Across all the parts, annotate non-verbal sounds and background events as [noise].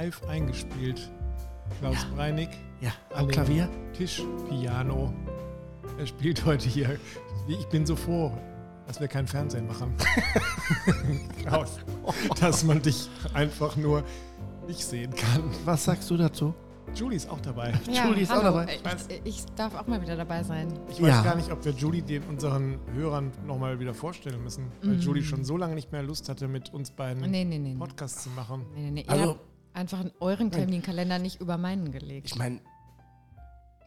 live eingespielt. Klaus Ja. Breinig Ja, am Klavier. Tischpiano. Er spielt heute hier. Ich bin so froh, dass wir kein Fernsehen machen. [laughs] Klaus, dass man dich einfach nur nicht sehen kann. Was sagst du dazu? Julie ist auch dabei. [laughs] Julie ist auch hallo. dabei. Ich, ich darf auch mal wieder dabei sein. Ich weiß Ja. gar nicht, ob wir Julie den unseren Hörern nochmal wieder vorstellen müssen, weil Mhm. Julie schon so lange nicht mehr Lust hatte, mit uns beiden Nee, nee, nee. nee. Podcasts zu machen. nee, nee, nee. Also- einfach in euren Terminkalender nicht über meinen gelegt. Ich meine,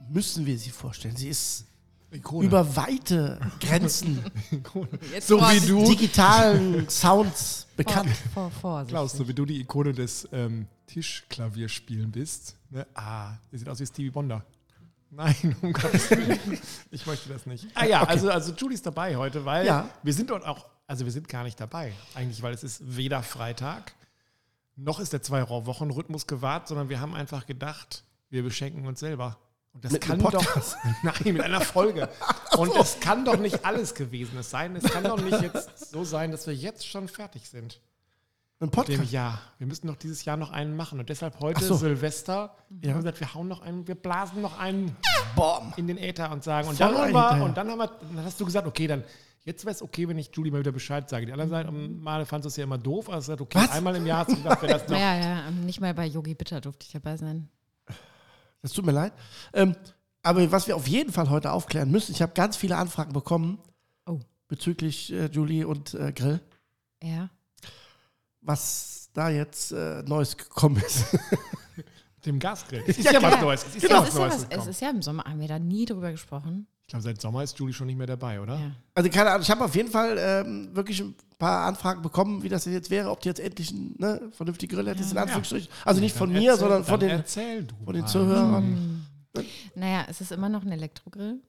müssen wir sie vorstellen. Sie ist Ikone. über weite Grenzen [laughs] So wie du, digitalen Sounds bekannt. Vor, vor. Klaus, so wie du die Ikone des ähm, Tischklavierspielen bist. Ne? Ah, ihr sieht aus wie Stevie Wonder. Nein, um [laughs] Gottes Willen. Ich möchte das nicht. Ah ja, also, also Julie ist dabei heute, weil Ja. wir sind dort auch, also wir sind gar nicht dabei. Eigentlich, weil es ist weder Freitag, noch ist der Zwei-Wochen-Rhythmus gewahrt, sondern wir haben einfach gedacht, wir beschenken uns selber. Und das Mit kann doch. [laughs] Nein, mit einer Folge. [laughs] Und es kann doch nicht alles gewesen sein. Es kann doch nicht jetzt so sein, dass wir jetzt schon fertig sind. Ein Dem Podcast. Jahr. Wir müssen doch dieses Jahr noch einen machen. Und deshalb heute so. Silvester. Wir haben gesagt, wir hauen noch einen, wir blasen noch einen Bom. in den Äther und sagen. Und Voll dann, haben wir, und dann haben wir, dann hast du gesagt, okay, dann jetzt wäre es okay, wenn ich Julie mal wieder Bescheid sage. Die anderen Seite, Male fandest du es ja immer doof, also gesagt, okay, Was? einmal im Jahr hast du gesagt, wäre das [laughs] noch. Ja, ja, nicht mal bei Yogi Bitter durfte ich dabei sein. Das tut mir leid. Ähm, aber was wir auf jeden Fall heute aufklären müssen, ich habe ganz viele Anfragen bekommen Oh. bezüglich äh, Julie und äh, Grill, Ja. was da jetzt äh, Neues gekommen ist. [laughs] Dem Gasgrill. Es ist Ja, ja, was ja. Neues. Es ist Genau. ja Es, was ist Neues es ist ja im Sommer, haben wir da nie drüber gesprochen. Glaube, seit Sommer ist Julie schon nicht mehr dabei, oder? Ja. Also keine Ahnung, ich habe auf jeden Fall ähm, wirklich ein paar Anfragen bekommen, wie das jetzt wäre, ob die jetzt endlich einen ne, vernünftigen Grill hättest, in Anführungsstrichen. Also nicht von Dann mir, erzähl- sondern von den, Erzähl von den. Zuhörern. Naja, es ist immer noch ein Elektrogrill.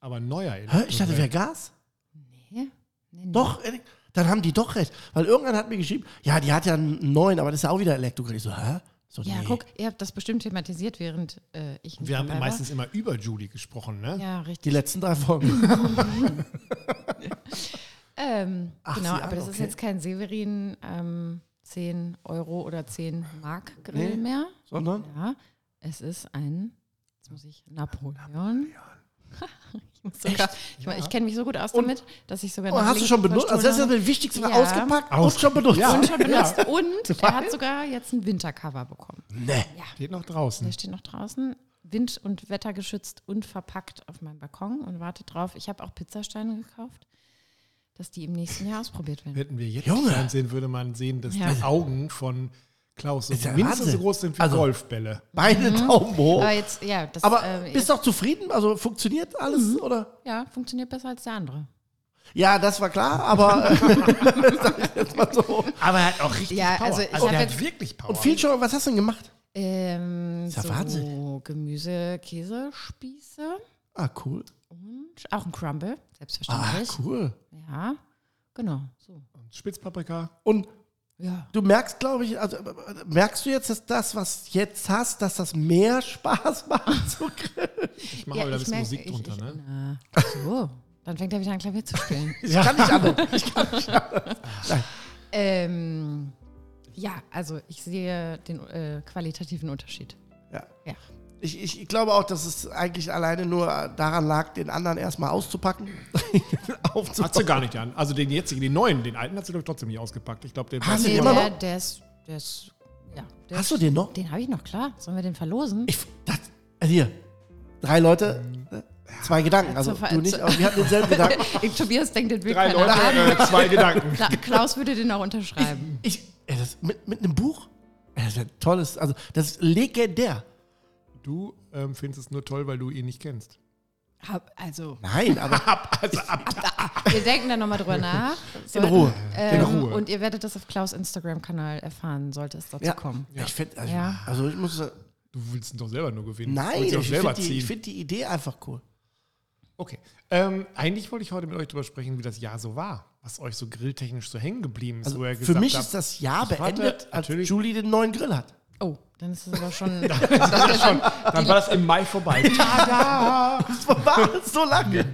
Aber ein neuer Hä? Ich dachte, wäre Gas? Nee. nee, nee. Doch, dann haben die doch recht. Weil irgendwann hat mir geschrieben, ja, die hat ja einen neuen, aber das ist ja auch wieder Elektrogrill. Ich so, hä? So, Ja, nee. guck, ihr habt das bestimmt thematisiert, während äh, ich Wir haben war. meistens immer über Julie gesprochen, ne? Ja, Die richtig. letzten drei Folgen. [laughs] Ähm, Ach, genau, aber an, das ist okay. jetzt kein Severin ähm, 10 Euro oder 10 Mark Grill Nee. mehr. Sondern? Ja, es ist ein, jetzt muss ich, Napoleon. [laughs] ich muss sogar, ich, Ja. ich kenne mich so gut aus Und- damit, dass ich sogar Oh, nach hast du schon benutzt? Also das ist das Wichtigste Ja. ausgepackt Aus- und schon benutzt. Ja. habe. schon benutzt und er hat sogar jetzt ein Wintercover bekommen. Nee. Steht noch draußen. Der steht noch draußen, wind- und wettergeschützt und verpackt auf meinem Balkon und wartet drauf. Ich habe auch Pizzasteine gekauft, dass die im nächsten Jahr ausprobiert werden. Hätten wir jetzt Junge. Fernsehen, würde man sehen, dass Ja. die Augen von Klaus so Ist ja mindestens so Wahnsinn. groß sind wie Also- Golfbälle. Beide Daumen hoch. Aber jetzt, ja, das Aber äh, bist du auch zufrieden? Also funktioniert alles, oder? ja, funktioniert besser als der andere. Ja, das war klar, aber äh, [laughs] sag ich jetzt mal so. Aber er hat auch richtig Ja, Power. also ich also der hat jetzt- wirklich Power. Und viel schon, was hast du denn gemacht? Ähm, Ist ja so Wahnsinn. Gemüse, Käsespieße Ah, cool. und auch ein Crumble, Ah, selbstverständlich. cool. Ja, genau. So. Spitzpaprika. Und Ja. du merkst, glaube ich, also merkst du jetzt, dass das, was du jetzt hast, dass das mehr Spaß [laughs] macht zu grillen? Ich mache ja, wieder ein bisschen merk- Musik ich- drunter, ich, ne? Na, ach so, dann fängt er wieder an Klavier zu spielen. [laughs] Ich kann nicht anders. Ich kann nicht anders. [laughs] Ähm, ja, also ich sehe den äh, qualitativen Unterschied. Ja. Ja. Ich, ich, ich glaube auch, dass es eigentlich alleine nur daran lag, den anderen erstmal auszupacken. [laughs] Hat sie gar nicht an. Also den jetzigen, den neuen, den alten hat sie doch trotzdem nicht ausgepackt. Ich glaube, den Hast du den immer der, noch? der ist, der ist, ja. Der Hast du ist, den noch? Den habe ich noch, klar. Sollen wir den verlosen? Ich, das, also hier, drei Leute, äh, zwei Gedanken. Also du nicht, aber wir hatten denselben [laughs] Gedanken. Tobias denkt, den will drei keiner Leute, haben. äh, zwei Gedanken. Kla- Klaus würde den auch unterschreiben. Ich, ey, das, mit, mit einem Buch? Das ist ein tolles, also das ist legendär. Du ähm, findest es nur toll, weil du ihn nicht kennst. Hab, also, Nein, aber [laughs] Ab, also ab. wir denken da nochmal drüber [laughs] nach. in Sollten- Ruhe. Ähm, In Ruhe. Und ihr werdet das auf Klaus Instagram-Kanal erfahren, sollte es dazu Ja. kommen. Ja. Ich find, also, Ja. also ich muss, Du willst ihn doch selber nur gewinnen. nein, ich doch selber finde die, ich find die Idee einfach cool. Okay. Ähm, eigentlich wollte ich heute mit euch darüber sprechen, wie das Jahr so war. Was euch so grilltechnisch so hängen geblieben ist. Also wo ihr für gesagt mich habt, ist das Jahr Ich beendet, als natürlich- Julie den neuen Grill hat. Oh, dann ist es aber schon. [laughs] Dann war das im Mai vorbei. [laughs] Tada! Das war so lange.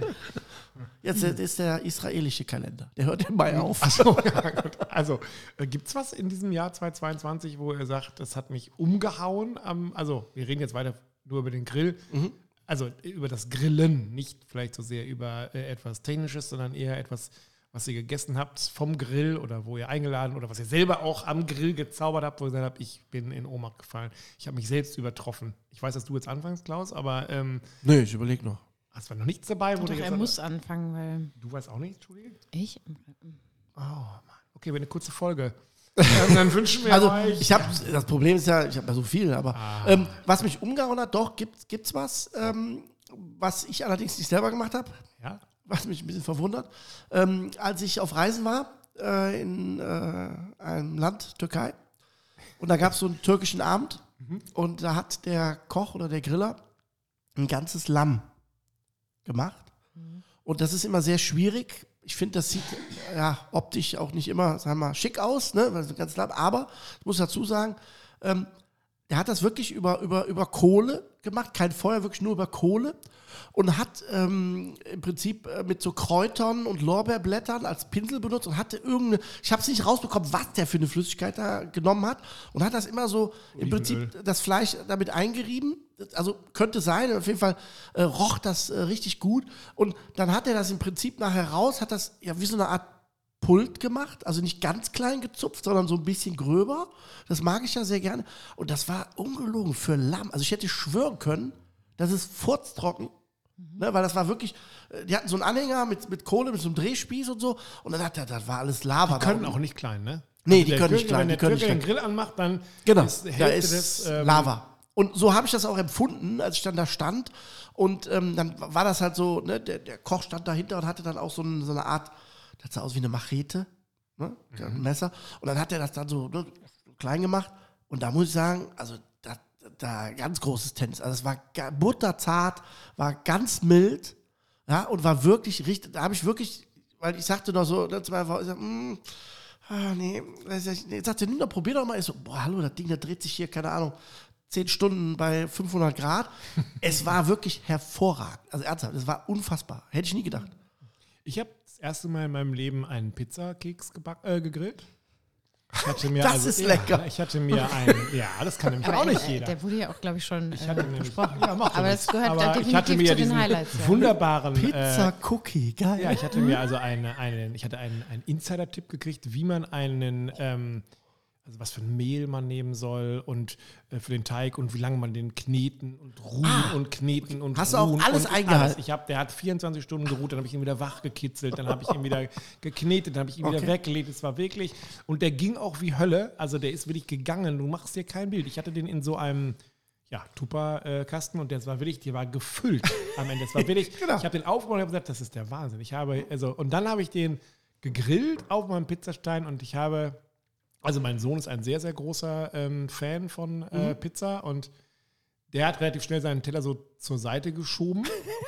Jetzt äh, ist der israelische Kalender. Der hört im Mai auf. Achso, ja. Also, äh, gibt es was in diesem Jahr 2022, wo ihr sagt, das hat mich umgehauen? Am, also, wir reden jetzt weiter nur über den Grill. Also, äh, über das Grillen, nicht vielleicht so sehr über äh, etwas Technisches, sondern eher etwas, was ihr gegessen habt vom Grill oder wo ihr eingeladen oder was ihr selber auch am Grill gezaubert habt, wo ihr gesagt habt, ich bin in Ohnmacht gefallen. Ich habe mich selbst übertroffen. Ich weiß, dass du jetzt anfängst, Klaus, aber ähm, Nee, ich überlege noch. es war noch nichts dabei, wo Doch, du jetzt er muss anfangen, weil Du weißt auch nicht, Entschuldige? ich. Oh, Mann. Okay, eine kurze Folge. [laughs] Ähm, dann wünschen wir Also euch. ich habe das Problem ist ja, ich habe ja so viel, aber ähm, was mich umgehauen hat, doch gibt gibt's was, ähm, was ich allerdings nicht selber gemacht habe, Ja? Was mich ein bisschen verwundert. Ähm, als ich auf Reisen war äh, in äh, einem Land Türkei und da gab es so einen türkischen Abend und da hat der Koch oder der Griller ein ganzes Lamm gemacht und das ist immer sehr schwierig. Ich finde, das sieht ja optisch auch nicht immer, sagen wir mal, schick aus, ne? Weil es ein ganzes Lamm. Aber ich muss dazu sagen, ähm, er hat das wirklich über, über, über Kohle gemacht, kein Feuer, wirklich nur über Kohle. Und hat ähm, im Prinzip äh, mit so Kräutern und Lorbeerblättern als Pinsel benutzt und hatte irgendeine, ich habe es nicht rausbekommen, was der für eine Flüssigkeit da genommen hat. Und hat das immer so im. Prinzip das Fleisch damit eingerieben. Also könnte sein, auf jeden Fall äh, roch das äh, richtig gut. Und dann hat er das im Prinzip nachher raus, hat das ja wie so eine Art Pult gemacht, also nicht ganz klein gezupft, sondern so ein bisschen gröber. Das mag ich ja sehr gerne. Und das war ungelogen für Lamm. Also ich hätte schwören können, das ist furztrocken. Ne, weil das war wirklich, äh, die hatten so einen Anhänger mit, mit Kohle, mit so einem Drehspieß und so. Und dann hat er, das war alles Lava. Die können auch nicht klein, ne? Nee, die der können nicht klein, Wenn die der können Türke nicht den Grill anmacht, dann Genau, ist die da ist des, ähm, Lava. Und so habe ich das auch empfunden, als ich dann da stand. Und ähm, dann war das halt so, ne, der, der Koch stand dahinter und hatte dann auch so, ein, so eine Art, das sah aus wie eine Machete, ne, ein Messer. Und dann hat er das dann so ne, klein gemacht. Und da muss ich sagen, also da, da ganz großes Tennis. Also es war butterzart, war ganz mild, ja, und war wirklich richtig, da habe ich wirklich, weil ich sagte noch so, ne, zwei Wochen, ich sag, mm, Ah, nee. Ich nicht. Jetzt sagt er, nimm doch, probier doch mal. Ich so, boah, hallo, das Ding, das dreht sich hier, keine Ahnung, 10 Stunden bei 500 Grad. [laughs] es war wirklich hervorragend. Also ernsthaft, es war unfassbar. Hätte ich nie gedacht. Ich habe das erste Mal in meinem Leben einen Pizzakeks äh, gegrillt. Ich hatte mir [laughs] Das also, ist ja, lecker. Ich hatte mir einen, ja, das kann nämlich auch nicht äh, jeder. Der wurde ja auch, glaube ich, schon Ich äh, hatte nämlich, besprochen. ja, Aber es gehört Aber da ich hatte definitiv mir ja zu den diesen Highlights. Ja. wunderbaren äh, Pizza Cookie, geil. Ja, ich hatte mir also eine, eine, ich hatte einen, einen Insider-Tipp gekriegt, wie man einen, ähm, also was für ein Mehl man nehmen soll und äh, für den Teig und wie lange man den kneten und ruhen und kneten und Ah. Hast du auch ruhen alles eingehalten? Ich habe, der hat 24 Stunden geruht, dann habe ich ihn wieder wach gekitzelt, dann habe ich ihn wieder [laughs] geknetet, dann habe ich ihn wieder Okay. weggelegt. Es war wirklich und der ging auch wie Hölle. Also der ist wirklich gegangen. Du machst dir kein Bild. Ich hatte den in so einem ja, Tupper-Kasten und der war wirklich, der war gefüllt am Ende. Es war [laughs] wirklich, Genau. ich habe den aufgebaut und habe gesagt, das ist der Wahnsinn. Ich habe, also, und dann habe ich den gegrillt auf meinem Pizzastein und ich habe, also mein Sohn ist ein sehr, sehr großer ähm, Fan von äh, Pizza und der hat relativ schnell seinen Teller so zur Seite geschoben.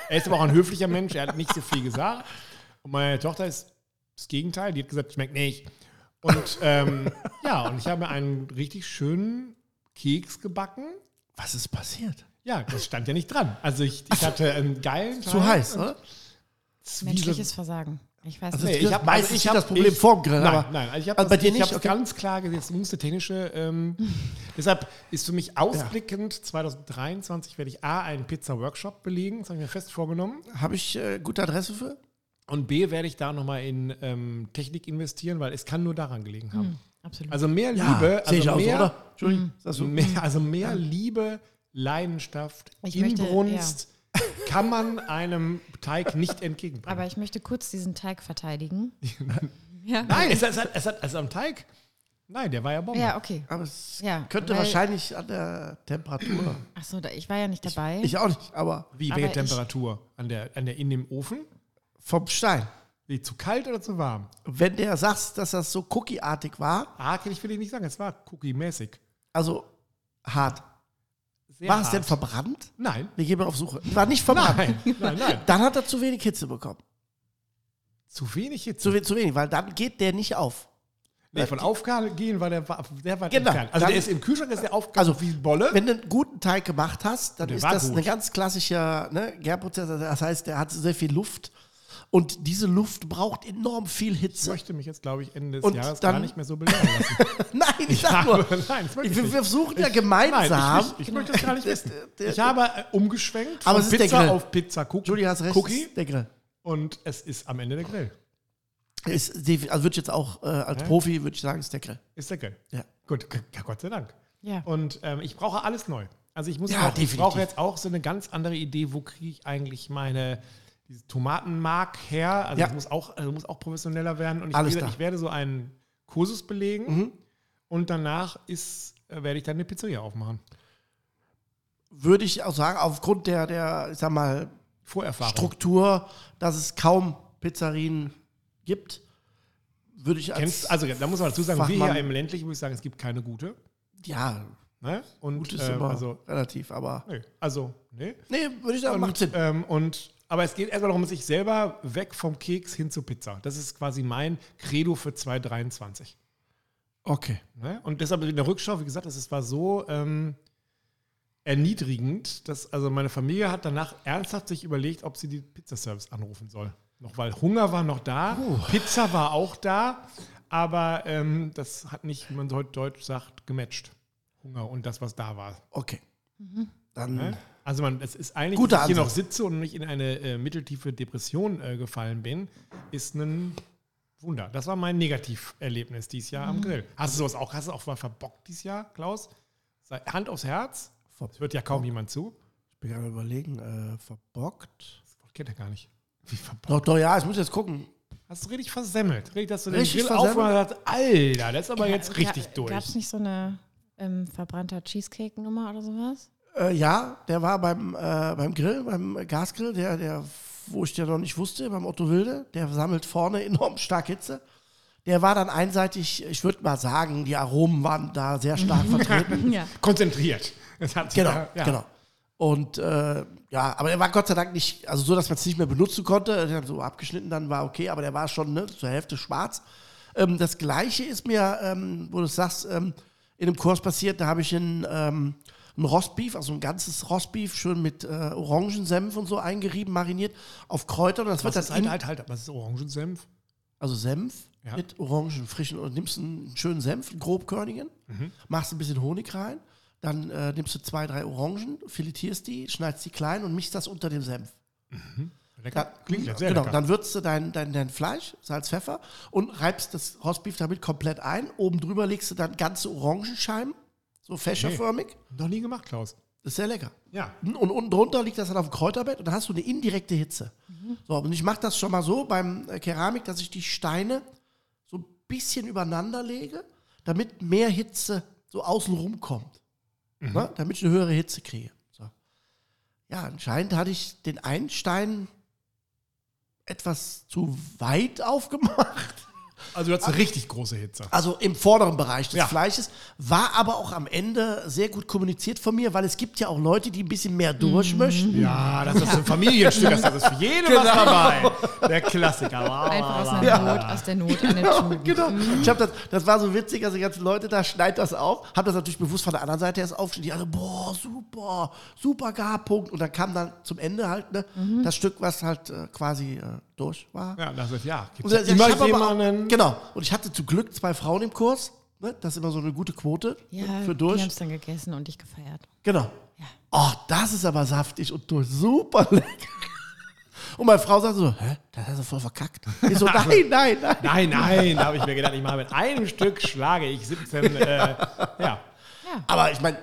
er ist aber auch ein höflicher Mensch, er hat nicht so viel gesagt. Und meine Tochter ist das Gegenteil, die hat gesagt, schmeckt nicht. Und ähm, ja, und ich habe mir einen richtig schönen Keks gebacken. Was ist passiert? Ja, das stand ja nicht dran. Also ich, ich hatte einen geilen Zu Teig heiß, so- Menschliches Versagen. Ich weiß Also nicht. ich ist hab- meistens also ich hab- das Problem ich- vorm Grill, Nein, aber nein, also ich habe also bei das, dir ich nicht, hab's okay. ganz klar gesehen, es musste technische. Ähm, [laughs] deshalb ist für mich ausblickend, 2023 werde ich A, einen Pizza-Workshop belegen, das habe ich mir fest vorgenommen. habe ich äh, gute Adresse für? Und B, werde ich da nochmal in ähm, Technik investieren, weil es kann nur daran gelegen haben. Absolut. Also mehr Liebe, sehe ich also auch so, mehr, oder? Entschuldigung. So? mehr, also mehr Liebe, Leidenschaft, Ich möchte- Inbrunst kann man einem Teig nicht entgegenbringen. Aber ich möchte kurz diesen Teig verteidigen. [laughs] ja. Nein, es, es, hat, es hat also am Teig. Nein, der war ja Bombe. Ja, okay. Aber es Ja, könnte wahrscheinlich an der Temperatur. Achso, ich war ja nicht dabei. Ich auch nicht, aber Wie, Aber welche ich- Temperatur? An der, an der in dem Ofen? vom Stein. Wie, zu kalt oder zu warm? Wenn der sagt, dass das so cookie-artig war, Ah, kann ich will ich nicht sagen. Es war cookie-mäßig. also hart. War es denn verbrannt? Nein. Wir gehen mal auf Suche. War nicht verbrannt. Nein, nein, nein. [laughs] Dann hat er zu wenig Hitze bekommen. Zu wenig Hitze. Zu, we zu wenig, weil dann geht der nicht auf. nee, von aufgehen war der, der weit Genau. entfernt. Also Dann- der ist im Kühlschrank, ist der aufgegangen Also, wie Bolle. Wenn du einen guten Teig gemacht hast, dann ist war das gut. ein ganz klassischer ne, Gärprozess. Das heißt, der hat sehr viel Luft. Und diese Luft braucht enorm viel Ich Hitze. möchte mich jetzt, glaube ich, Ende des Und Jahres dann- gar nicht mehr so belehren lassen. [laughs] Nein, ich sag nur, habe- [laughs] nein, ich wir, nicht. wir versuchen ja Ich- gemeinsam. Nein, ich, ich, ich möchte das gar nicht wissen. Ich habe äh, umgeschwenkt Aber von es ist der Pizza Grill. auf Pizza Cook Julie, hast recht, Cookie der Grill. und es ist am Ende der Grill. Ist, also würde ich jetzt auch äh, als Ja. Profi, würde ich sagen, ist der Grill. Ist der Grill. Ja. Gut, ja, Gott sei Dank. Ja. Und ähm, ich brauche alles neu. Also ich muss Ja, auch, ich brauche jetzt auch so eine ganz andere Idee, wo kriege ich eigentlich meine diese Tomatenmark her. Also Ja. das muss auch, also muss auch professioneller werden. Und ich, Alles gesagt, ich werde so einen Kursus belegen Mhm. und danach ist, äh, werde ich dann eine Pizzeria aufmachen. Würde ich auch sagen, aufgrund der, der ich sag mal, Vorerfahrung. Struktur, dass es kaum Pizzerien gibt, würde ich als. Kennst, also da muss man dazu sagen, wir Fachmann- hier im ländlichen, muss ich sagen, es gibt keine gute. ja, Ne? Und gut ist ähm, immer also, relativ, aber. nee, also, nee. Nee, würde ich sagen, macht Und, Sinn. ähm, und, aber es geht erstmal darum, sich selber weg vom Keks hin zur Pizza. Das ist quasi mein Credo für 2023. Okay. Ne? Und deshalb in der Rückschau, wie gesagt, es war so ähm, erniedrigend, dass also meine Familie hat danach ernsthaft sich überlegt, ob sie die Pizzaservice anrufen soll. Noch weil Hunger war noch da, Pizza war auch da, aber ähm, das hat nicht, wie man heute Deutsch sagt, gematcht. Hunger und das, was da war. Okay. Dann. Ne? Also man, es ist eigentlich, Guter dass ich hier noch sitze und nicht in eine äh, mitteltiefe Depression äh, gefallen bin, ist ein Wunder. Das war mein Negativerlebnis dieses Jahr Mhm. am Grill. Hast du sowas auch, hast du auch mal verbockt dieses Jahr, Klaus? Sei- Hand aufs Herz. Das hört ja kaum jemand zu. Ich bin gerade überlegen, äh, verbockt. Das Wort kennt er gar nicht. Wie verbockt? Doch, doch, ja, ich muss jetzt gucken. Hast du richtig versemmelt. Richtig, dass du den Richtig Grill versemmelt? aufmachst und sagst, Alter, das ist aber jetzt richtig durch. Gab es nicht so eine ähm, verbrannter Cheesecake-Nummer oder sowas? Äh, ja, der war beim, äh, beim Grill, beim Gasgrill, der, der, wo ich ja noch nicht wusste, beim Otto Wilde, der sammelt vorne [laughs] enorm stark Hitze. Der war dann einseitig, ich würde mal sagen, die Aromen waren da sehr stark [laughs] vertreten. Ja. [laughs] Konzentriert. Das hat Genau, ja. genau. Und äh, ja, aber der war Gott sei Dank nicht, also so, dass man es nicht mehr benutzen konnte. Der hat so abgeschnitten, dann war okay, aber der war schon ne, zur Hälfte schwarz. Ähm, das gleiche ist mir, ähm, wo du sagst, ähm, in einem Kurs passiert, da habe ich ein, ähm, ein Rostbeef, also ein ganzes Rostbeef, schön mit äh, Orangensenf und so eingerieben, mariniert, auf Kräutern. Das wird Was in, halt, halt, halt, was ist Orangensenf? also Senf Ja. mit Orangen, frischen und nimmst einen schönen Senf, einen grobkörnigen, Mhm. machst ein bisschen Honig rein, dann äh, nimmst du zwei, drei Orangen, filetierst die, schneidest die klein und mischst das unter dem Senf. Lecker. Dann, Klingt ja sehr genau, lecker. dann würzt du dein, dein, dein Fleisch, Salz, Pfeffer und reibst das Rostbeef damit komplett ein. Oben drüber legst du dann ganze Orangenscheiben, so fächerförmig. Noch nie gemacht, Klaus. Das ist sehr lecker. Ja. Und unten drunter liegt das dann auf dem Kräuterbett und dann hast du eine indirekte Hitze. So, und ich mache das schon mal so beim äh, Keramik, dass ich die Steine so ein bisschen übereinander lege, damit mehr Hitze so außen rum kommt. Ne? Damit ich eine höhere Hitze kriege. So. Ja, anscheinend hatte ich den einen Stein etwas zu weit [laughs] aufgemacht. Also du hast eine richtig große Hitze. Also im vorderen Bereich des Ja. Fleisches, war aber auch am Ende sehr gut kommuniziert von mir, weil es gibt ja auch Leute, die ein bisschen mehr durch möchten. Ja, das ist ein Familienstück, das ist für jeden was dabei. Der Klassiker. Einfach aus einer Not, aus der Not eine Tugend. Genau. Ich hab das, das war so witzig, also die ganzen Leute da schneid das auf, hab das natürlich bewusst von der anderen Seite erst aufgeschnitten. Die alle, boah, super, super Garpunkt. Und dann kam dann zum Ende halt ne, das Stück, was halt äh, quasi äh, durch war. Ja, das ist ja. Und Gibt's ich immer hab aber auch- jemanden. genau. Und ich hatte zum Glück zwei Frauen im Kurs. Ne? Das ist immer so eine gute Quote Ja, für die durch. haben es dann gegessen und dich gefeiert. Genau. Ja. Oh, das ist aber saftig und durch. Super lecker. Und meine Frau sagt so, hä, das hast du voll verkackt. Ich so, [laughs] nein, nein, nein. Nein, nein, da habe ich mir gedacht, ich mache mit einem Stück schlage ich 17. Äh, ja. Aber ich meine,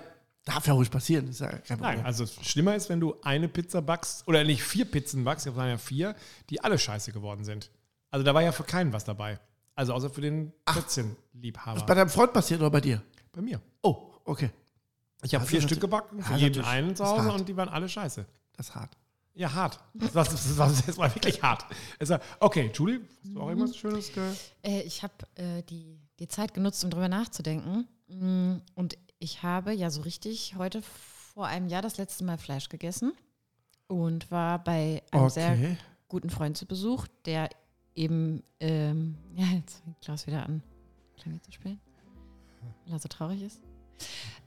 darf ja ruhig passieren. Ist ja kein Problem. Nein, also schlimmer ist, wenn du eine Pizza backst, oder nicht vier Pizzen backst, es waren ja vier, die alle scheiße geworden sind. Also da war ja für keinen was dabei. Also außer für den Plätzchenliebhaber. Bei deinem Freund passiert oder bei dir? Bei mir. Oh, okay. Ich habe Das vier ist Stück gebacken, für jeden einen zu ist Hause und die waren alle scheiße. Das ist hart. Ja, hart. Das war, das war, das war wirklich hart. War, okay, Julie, hast du auch irgendwas Schönes ge Äh, ich habe äh, die, die Zeit genutzt, um drüber nachzudenken. Mm, Und ich habe ja so richtig heute vor einem Jahr das letzte Mal Fleisch gegessen und war bei einem sehr Okay. guten Freund zu Besuch, der eben, ähm, [laughs] ja, jetzt fängt Klaus wieder an, Klavier zu spielen, weil er so traurig ist.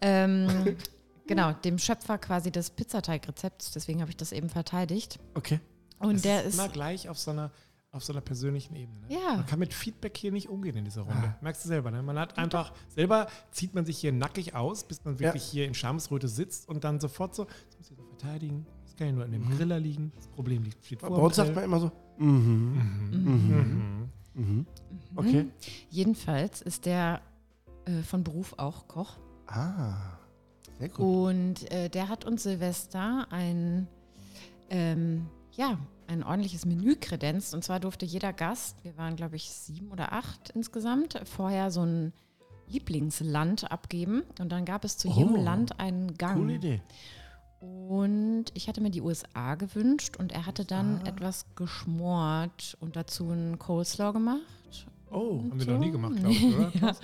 Ähm, [laughs] genau, dem Schöpfer quasi des Pizzateigrezepts, deswegen habe ich das eben verteidigt. Okay. Und Das der ist ist, immer gleich auf so einer, auf so einer persönlichen Ebene. Ne? Ja. Man kann mit Feedback hier nicht umgehen in dieser Runde. Merkst du selber, ne? Man hat einfach, selber zieht man sich hier nackig aus, bis man wirklich hier in Schamesröte sitzt und dann sofort so, das muss ich so verteidigen, das kann ja nur an dem Griller liegen, das Problem liegt, steht Bei vor. uns dem sagt man immer so, mhm, Mhm. mhm. Okay. jedenfalls ist der äh, von Beruf auch Koch. Ah, sehr gut. Und äh, der hat uns Silvester ein, ähm, ja, ein ordentliches Menü kredenzt. Und zwar durfte jeder Gast, wir waren glaube ich sieben oder acht insgesamt, vorher so ein Lieblingsland abgeben. Und dann gab es zu jedem Oh, Land einen Gang. Coole Idee. Und ich hatte mir die USA gewünscht und er hatte dann Ah. etwas geschmort und dazu einen Coleslaw gemacht. Oh, Haben wir noch nie gemacht, glaube ich, oder? [laughs] ja.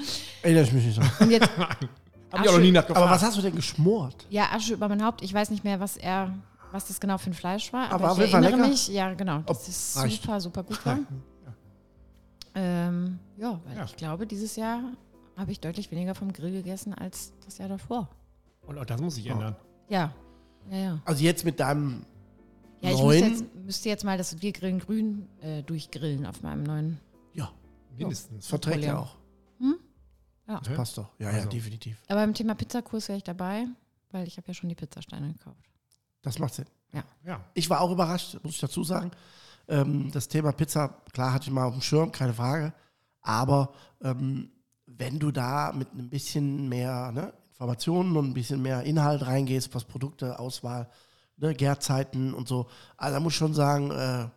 erinnere ich mich nicht dran. Und jetzt, [laughs] Hab ich auch noch nie nachgefragt. Aber was hast du denn geschmort? ja, Asche über mein Haupt. Ich weiß nicht mehr, was er, was das genau für ein Fleisch war. Aber Aber, ich erinnere lecker? mich, ja, genau, dass Ob- es reicht. super, super gut war. Ähm, ja, weil Ja. ich glaube, dieses Jahr habe ich deutlich weniger vom Grill gegessen als das Jahr davor. Und auch das muss sich ändern. Ja, ja, ja. Also jetzt mit deinem Ja, ich neuen. jetzt, müsste jetzt mal das Wir grillen grün äh, durchgrillen auf meinem neuen. ja, Mindestens. verträgt ja auch. Ja. Das passt doch. Ja, ja, Also. definitiv. Aber beim Thema Pizzakurs wäre ich dabei, weil ich habe ja schon die Pizzasteine gekauft. Das macht Sinn. Ja. Ich war auch überrascht, muss ich dazu sagen. Ähm, das Thema Pizza, klar, hatte ich mal auf dem Schirm, keine Frage. Aber ähm, wenn du da mit ein bisschen mehr ne, Informationen und ein bisschen mehr Inhalt reingehst, was Produkte, Auswahl, ne, Gärzeiten und so, also da muss ich schon sagen, äh,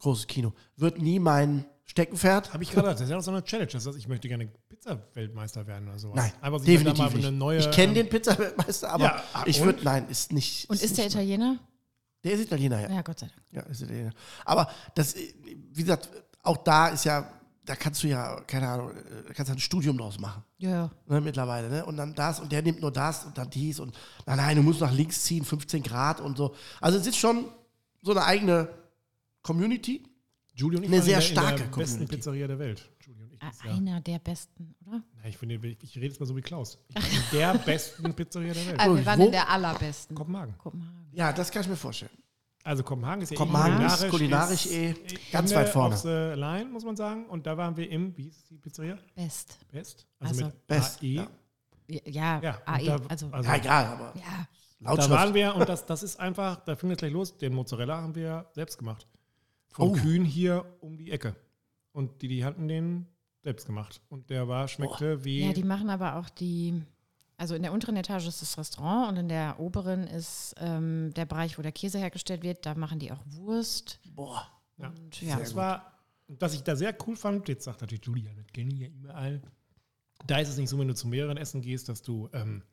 großes Kino. Wird nie mein Steckenpferd. Habe ich gerade gesagt, das ist ja auch so eine Challenge. Das heißt, ich möchte gerne Pizza-Weltmeister werden oder sowas. Nein, da definitiv mal eine nicht. neue. ich kenne ähm, den Pizza-Weltmeister, aber Ja, ich würde, nein, ist nicht. Und ist der nicht, Italiener? Der ist Italiener, ja. Ja, Gott sei Dank. Ja, ist Italiener. Aber das, wie gesagt, auch da ist ja, da kannst du ja, keine Ahnung, äh, kannst ja ein Studium draus machen. Ja, ja. Ne, mittlerweile, ne? Und dann das und der nimmt nur das und dann dies und nein, nein, du musst nach links ziehen, 15 Grad und so. Also es ist schon so eine eigene Community. Julie und ich Eine sehr in der, starke in der besten Community. Pizzeria der Welt. Ich. Ah. Einer der besten, oder? Nein, ich, finde, ich, ich rede jetzt mal so wie Klaus. Ich bin der [laughs] besten Pizzeria der Welt. Gut, wir waren wo- in der allerbesten. Kopenhagen. Kopenhagen. Ja, das kann ich mir vorstellen. Also Kopenhagen ist ja Kopenhagen eh ist kulinarisch eh ganz weit vorne. Auf the line, muss man sagen. Und da waren wir im, wie hieß die Pizzeria? Best. Best. Also mit Best, AE. ja. Ja, ja, Ja, AE, da- also, also Ja, egal, aber ja. da Lautschrift. waren wir und das, das ist einfach, da fing es gleich los. Den Mozzarella haben wir selbst gemacht. Von Oh. Kühen hier um die Ecke. Und die, die hatten den selbst gemacht. Und der war, schmeckte wie. Ja, die machen aber auch die, also in der unteren Etage ist das Restaurant und in der oberen ist ähm, der Bereich, wo der Käse hergestellt wird. Da machen die auch Wurst. Boah. Ja. Und, ja. Das war, was ich da sehr cool fand, jetzt sagt natürlich Julia, das kenne ich ja überall. Da ist es nicht so, wenn du zu mehreren Essen gehst, dass du ähm,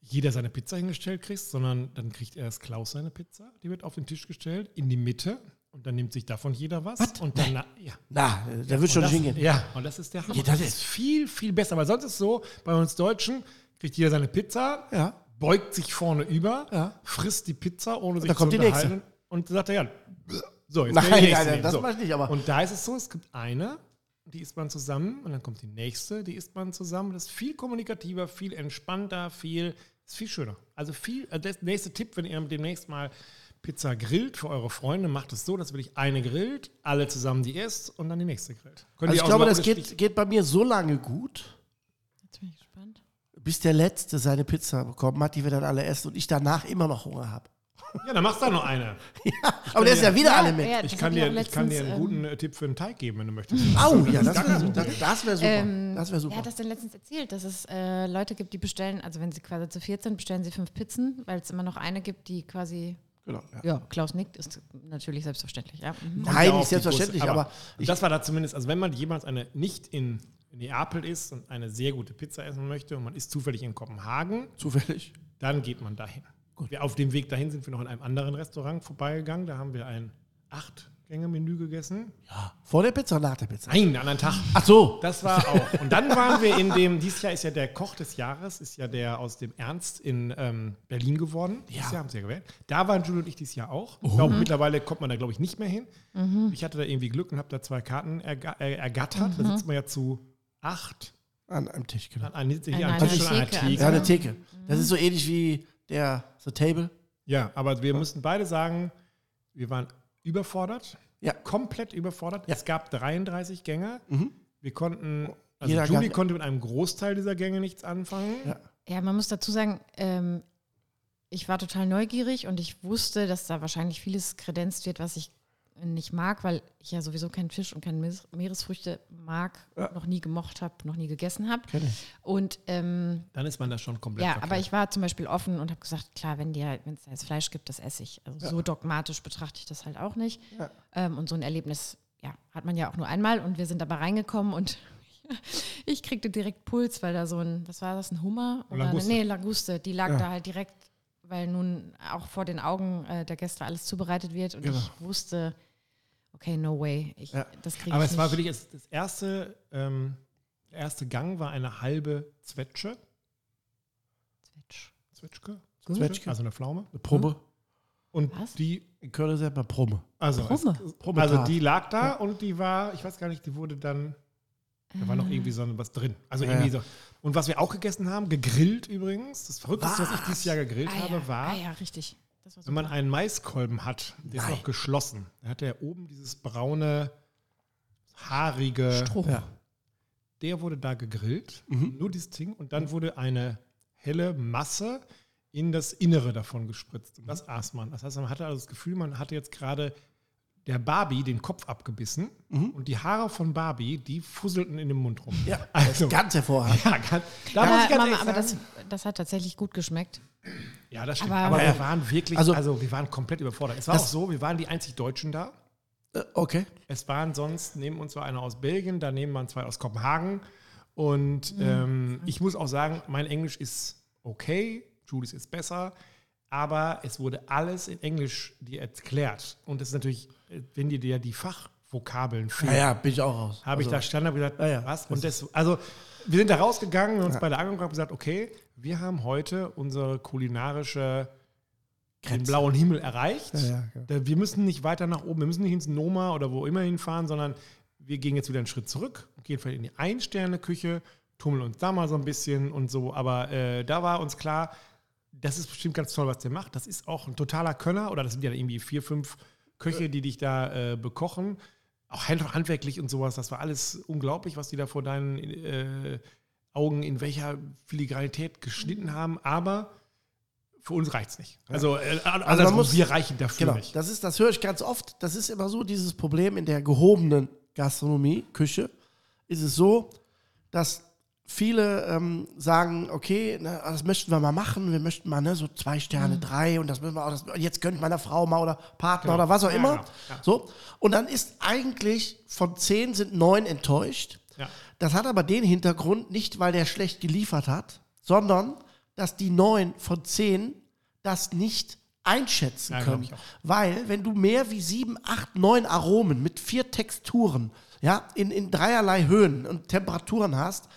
jeder seine Pizza hingestellt kriegst, sondern dann kriegt erst Klaus seine Pizza, die wird auf den Tisch gestellt, in die Mitte und dann nimmt sich davon jeder was. Und dann, na, ja. Na, der wird schon nicht hingehen. Ja, und das ist der Hammer. Ja, das das ist viel, viel besser, weil sonst ist es so, bei uns Deutschen kriegt jeder seine Pizza, Ja. beugt sich vorne über, Ja. frisst die Pizza, ohne sich dann kommt zu die nächste. unterhalten. Und sagt er, ja, so, jetzt Nein, nein, nein, das so. mach ich nicht, aber- Und da ist es so, es gibt eine, die isst man zusammen und dann kommt die nächste, die isst man zusammen. Das ist viel kommunikativer, viel entspannter, viel, ist viel schöner. Also viel, also der nächste Tipp, wenn ihr demnächst mal Pizza grillt für eure Freunde, macht es so, dass wirklich eine grillt, alle zusammen die isst und dann die nächste grillt. Könnt Also ich glaube, das geht, geht bei mir so lange gut, Jetzt bin ich gespannt. bis der Letzte seine Pizza bekommen hat, die wir dann alle essen und ich danach immer noch Hunger habe. Ja, dann machst du da noch eine. [laughs] Aber der ist ja wieder Ja, alle mit. ja, Ich kann, dir, ich kann dir einen guten äh, Tipp für einen Teig geben, wenn du möchtest. [laughs] Au, ja, das wäre kein das, wär super. Ähm, das wäre super. Wer hat das denn letztens erzählt, dass es äh, Leute gibt, die bestellen, also wenn sie quasi zu viert sind, bestellen sie fünf Pizzen, weil es immer noch eine gibt, die quasi, genau, ja. ja, Klaus nickt, ist natürlich selbstverständlich, ja. Mhm. Nein, ja nicht selbstverständlich, Größe. aber und das war da zumindest, also wenn man jemals eine nicht in Neapel ist und eine sehr gute Pizza essen möchte und man ist zufällig in Kopenhagen, Zufällig. dann geht man dahin. Wir auf dem Weg dahin sind wir noch in einem anderen Restaurant vorbeigegangen. Da haben wir ein Acht-Gänge-Menü gegessen. Ja. Vor der Pizza, nach der Pizza. Nein, einen anderen Tag. Ach so. Das war auch. Und dann waren wir in dem, dieses Jahr ist ja der Koch des Jahres, ist ja der aus dem Ernst in ähm, Berlin geworden. Dieses Ja. Jahr haben sie ja gewählt. Da waren Julie und ich dieses Jahr auch. Ich glaube, mittlerweile kommt man da, glaube ich, nicht mehr hin. Ich hatte da irgendwie Glück und habe da zwei Karten erga äh, ergattert. Da sitzt man ja zu acht An einem Tisch, genau. an, an, hier An am einer Tisch an einer Theke, Theke. Ja, eine Theke. Das ist so ähnlich wie der The Table. Ja, aber wir müssten beide sagen, wir waren überfordert. Ja. Komplett überfordert. Ja. Es gab 33 Gänge. Wir konnten, also Jeder Julie Gang- konnte mit einem Großteil dieser Gänge nichts anfangen. Ja. Ja, man muss dazu sagen, ähm, ich war total neugierig und ich wusste, dass da wahrscheinlich vieles kredenzt wird, was ich nicht mag, weil ich ja sowieso keinen Fisch und keine Meeres- Meeresfrüchte mag, Ja. noch nie gemocht habe, noch nie gegessen habe. Und ähm, Dann ist man da schon komplett ja, verkehrt. aber ich war zum Beispiel offen und habe gesagt, klar, wenn dir, wenn es da jetzt Fleisch gibt, das esse ich. Also so dogmatisch betrachte ich das halt auch nicht. Ja. Ähm, und so ein Erlebnis, ja, hat man ja auch nur einmal und wir sind aber reingekommen und [laughs] ich kriegte direkt Puls, weil da so ein, was war das, ein Hummer? Oder Languste. Eine, nee, Languste, die lag Ja. da halt direkt, weil nun auch vor den Augen äh, der Gäste alles zubereitet wird und Genau. ich wusste, okay, no way, ich, Ja. das kriege ich aber es nicht. war wirklich das, das erste, ähm, der erste Gang war eine halbe Zwetsche. Zwetsch. Zwetschge? Zwetschge. Also eine Pflaume. Eine Probe. Und Was? die, In Köln sagt man Probe. also, Probe? Es, also die lag da und die war, ich weiß gar nicht, die wurde dann, da war noch irgendwie so was drin. Also Ja, irgendwie ja. so. Und was wir auch gegessen haben, gegrillt übrigens, das Verrückteste, was, ich dieses Jahr gegrillt Ah, habe, ja. war, ah ja, richtig. Das war wenn man einen Maiskolben hat, der ist Nein. noch geschlossen. Da hat er oben dieses braune, haarige, Stroh. Ja. der wurde da gegrillt, Mhm. nur dieses Ding, und dann wurde eine helle Masse in das Innere davon gespritzt. Und das aß man. Das heißt, man hatte also das Gefühl, man hatte jetzt gerade der Barbie den Kopf abgebissen und die Haare von Barbie, die fusselten in dem Mund rum. Ja, das also, ist ganz hervorragend. [laughs] ja, ganz, da Ja, muss ich ganz Mama, aber das, das hat tatsächlich gut geschmeckt. Ja, das stimmt. aber- Aber, Ja, wir ja. waren wirklich, also, Also- wir waren komplett überfordert. Es war auch so, wir waren die einzig Deutschen da. Äh, Okay. Es waren sonst, neben uns war einer aus Belgien, daneben waren zwei aus Kopenhagen. Und ähm, ich muss auch sagen, mein Englisch ist okay, Julis ist besser, aber es wurde alles in Englisch dir erklärt. Und das ist natürlich, äh, wenn dir dir die Fachvokabeln fehlen, Ja, ja, bin ich auch raus. habe ich Also, da stand und gesagt, Ja, ja. was? Und das, also wir sind da rausgegangen und uns bei der haben gesagt, okay, wir haben heute unsere kulinarische den Grenze. blauen Himmel erreicht. Ja, ja. Da- Wir müssen nicht weiter nach oben, wir müssen nicht ins Noma oder wo immer hinfahren, sondern wir gehen jetzt wieder einen Schritt zurück, gehen vielleicht in die Ein-Sterne-Küche, tummeln uns da mal so ein bisschen und so. Aber äh, da war uns klar, das ist bestimmt ganz toll, was der macht. Das ist auch ein totaler Könner oder das sind ja irgendwie vier, fünf Köche, die dich da äh, bekochen. Auch hand- handwerklich und sowas, das war alles unglaublich, was die da vor deinen äh, Augen in welcher Filigranität geschnitten haben. Aber für uns reicht es nicht. Also, äh, also muss- wir reichen dafür Genau, nicht. das ist, das höre ich ganz oft. Das ist immer so dieses Problem in der gehobenen Gastronomie, Küche, ist es so, dass viele ähm, sagen, okay, ne, das möchten wir mal machen, wir möchten mal ne, so zwei Sterne, drei und das müssen wir auch, das, jetzt gönnt meiner Frau mal oder Partner Genau. oder was auch Ja, immer. genau. Ja. So. Und dann ist eigentlich von zehn sind neun enttäuscht. Das hat aber den Hintergrund, nicht weil der schlecht geliefert hat, sondern dass die neun von zehn das nicht einschätzen Ja, können. auch. Weil, wenn du mehr wie sieben, acht, neun Aromen mit vier Texturen, ja, in, in dreierlei Höhen und Temperaturen hast,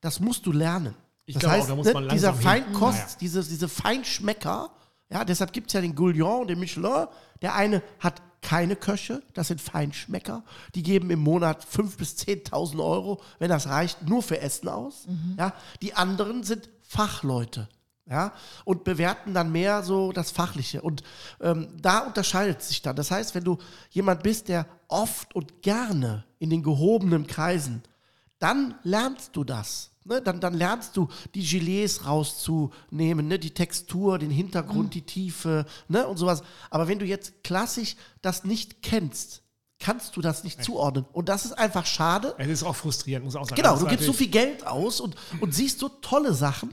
das musst du lernen. Ich das glaube auch, heißt, da muss ne, man dieser langsam hin. Feinkost, Ja, ja. Diese, diese Feinschmecker, ja, deshalb gibt es ja den Goulion und den Michelin. Der eine hat keine Köche, das sind Feinschmecker. Die geben im Monat 5.000 bis 10.000 Euro, wenn das reicht, nur für Essen aus. Ja, die anderen sind Fachleute. Ja, und bewerten dann mehr so das Fachliche. Und ähm, da unterscheidet sich dann. Das heißt, wenn du jemand bist, der oft und gerne in den gehobenen Kreisen dann lernst du das. Ne? Dann, dann lernst du, die Gilets rauszunehmen, ne? die Textur, den Hintergrund, die Tiefe ne? und sowas. Aber wenn du jetzt klassisch das nicht kennst, kannst du das nicht zuordnen. Und das ist einfach schade. Es ist auch frustrierend, muss auch sagen. Genau, Das du gibst so viel Geld aus und, und siehst so tolle Sachen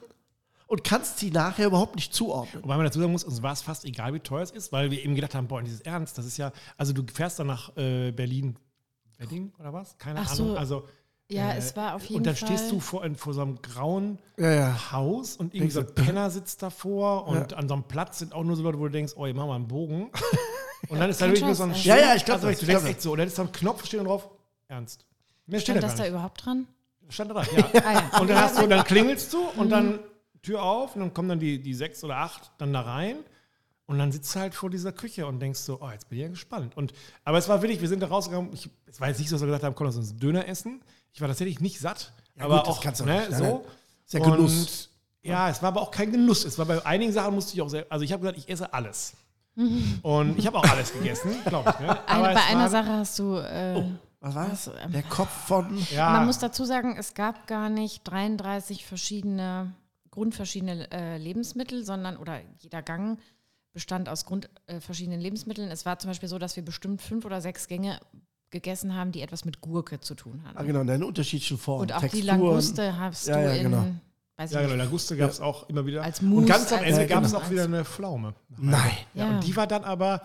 und kannst sie nachher überhaupt nicht zuordnen. Wobei man dazu sagen muss, uns war es fast egal, wie teuer es ist, weil wir eben gedacht haben, boah, dieses Ernst, das ist ja, also du fährst dann nach äh, Berlin, Wedding oder was? Keine Ach Ahnung. so. Also, Ja, es war auf jeden Und dann Fall- stehst du vor, vor so einem grauen Ja, ja. Haus und irgendwie so ein Penner sitzt davor und Ja. an so einem Platz sind auch nur so Leute, wo du denkst, oh, ich mach mal einen Bogen. [laughs] Und dann ist da wirklich nur so ein ey. Ja, ja, ich glaub also, das, Du denkst echt so, und dann ist da ein Knopf, steht da drauf, Ernst. Mehr steht Stand da das da überhaupt dran? Stand da dran, [laughs] ja. Ah, ja. Und dann hast du, dann [laughs] klingelst du und dann Tür auf und dann kommen dann die, die sechs oder acht dann da rein. Und dann sitzt du halt vor dieser Küche und denkst so, oh, jetzt bin ich ja gespannt. Und, aber es war wirklich, wir sind da rausgegangen, ich, es war jetzt nicht so, dass wir gesagt haben, komm, lass uns einen Döner essen. Ich war tatsächlich nicht satt. Ja, aber gut, das auch, kannst du ne, nicht. So. Ist ja Genuss. Und, ja, es war aber auch kein Genuss. Es war bei einigen Sachen musste ich auch sehr, also ich habe gesagt, ich esse alles. [laughs] Und ich habe auch alles gegessen, glaube ich. Ne? Eine, Aber bei einer war- Sache hast du. Äh, Was war das? Ähm, Der Kopf von. Ja, Man muss dazu sagen, es gab gar nicht 33 verschiedene, grundverschiedene äh, Lebensmittel, sondern, oder jeder Gang bestand aus grund, äh, Lebensmitteln. Es war zum Beispiel so, dass wir bestimmt fünf oder sechs Gänge gegessen haben, die etwas mit Gurke zu tun hatten. Ah, genau, in unterschiedlichen Formen. Und auch die Texturen. Languste hast Ja, du ja, in, genau. weiß ja, genau, Languste gab es auch immer wieder. Als Und Mousse, ganz am Ende Ja, gab es auch wieder eine Pflaume. Nein. Ja, Ja. Und die war dann aber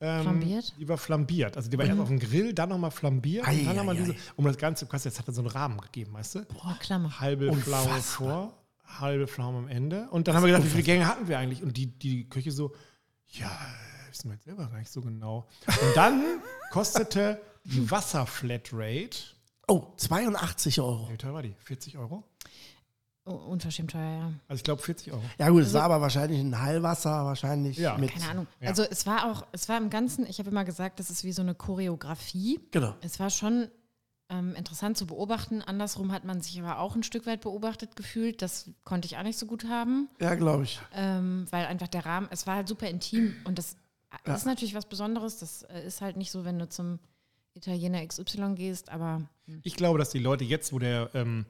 ähm, Flambiert? Die war flambiert. Also die war erst auf dem Grill, dann nochmal flambiert Ei, und dann nochmal ei. diese, um das Ganze, quasi, jetzt hat er so einen Rahmen gegeben, weißt du? Boah, Klammer. Halbe Pflaume vor, halbe Pflaume am Ende. Und dann haben wir gesagt, wie viele Gänge hatten wir eigentlich? Und die, die Köche so, ja, wissen wir jetzt selber gar nicht so genau. Und dann kostete die Wasserflatrate, Oh, 82 Euro. wie teuer war die? 40 Euro? Oh, unverschämt teuer, ja. Also ich glaube 40 Euro. Ja gut, es war aber wahrscheinlich ein Heilwasser, wahrscheinlich Ja. mit. Keine Ahnung. Ja. Also es war auch, es war im Ganzen, ich habe immer gesagt, das ist wie so eine Choreografie. Genau. Es war schon ähm, interessant zu beobachten. Andersrum hat man sich aber auch ein Stück weit beobachtet gefühlt. Das konnte ich auch nicht so gut haben, Ja, glaube ich. ähm, weil einfach der Rahmen, es war halt super intim und das Ja. ist natürlich was Besonderes. Das äh, ist halt nicht so, wenn du zum Italiener XY gehst, aber Ich glaube, dass die Leute jetzt, wo der ähm,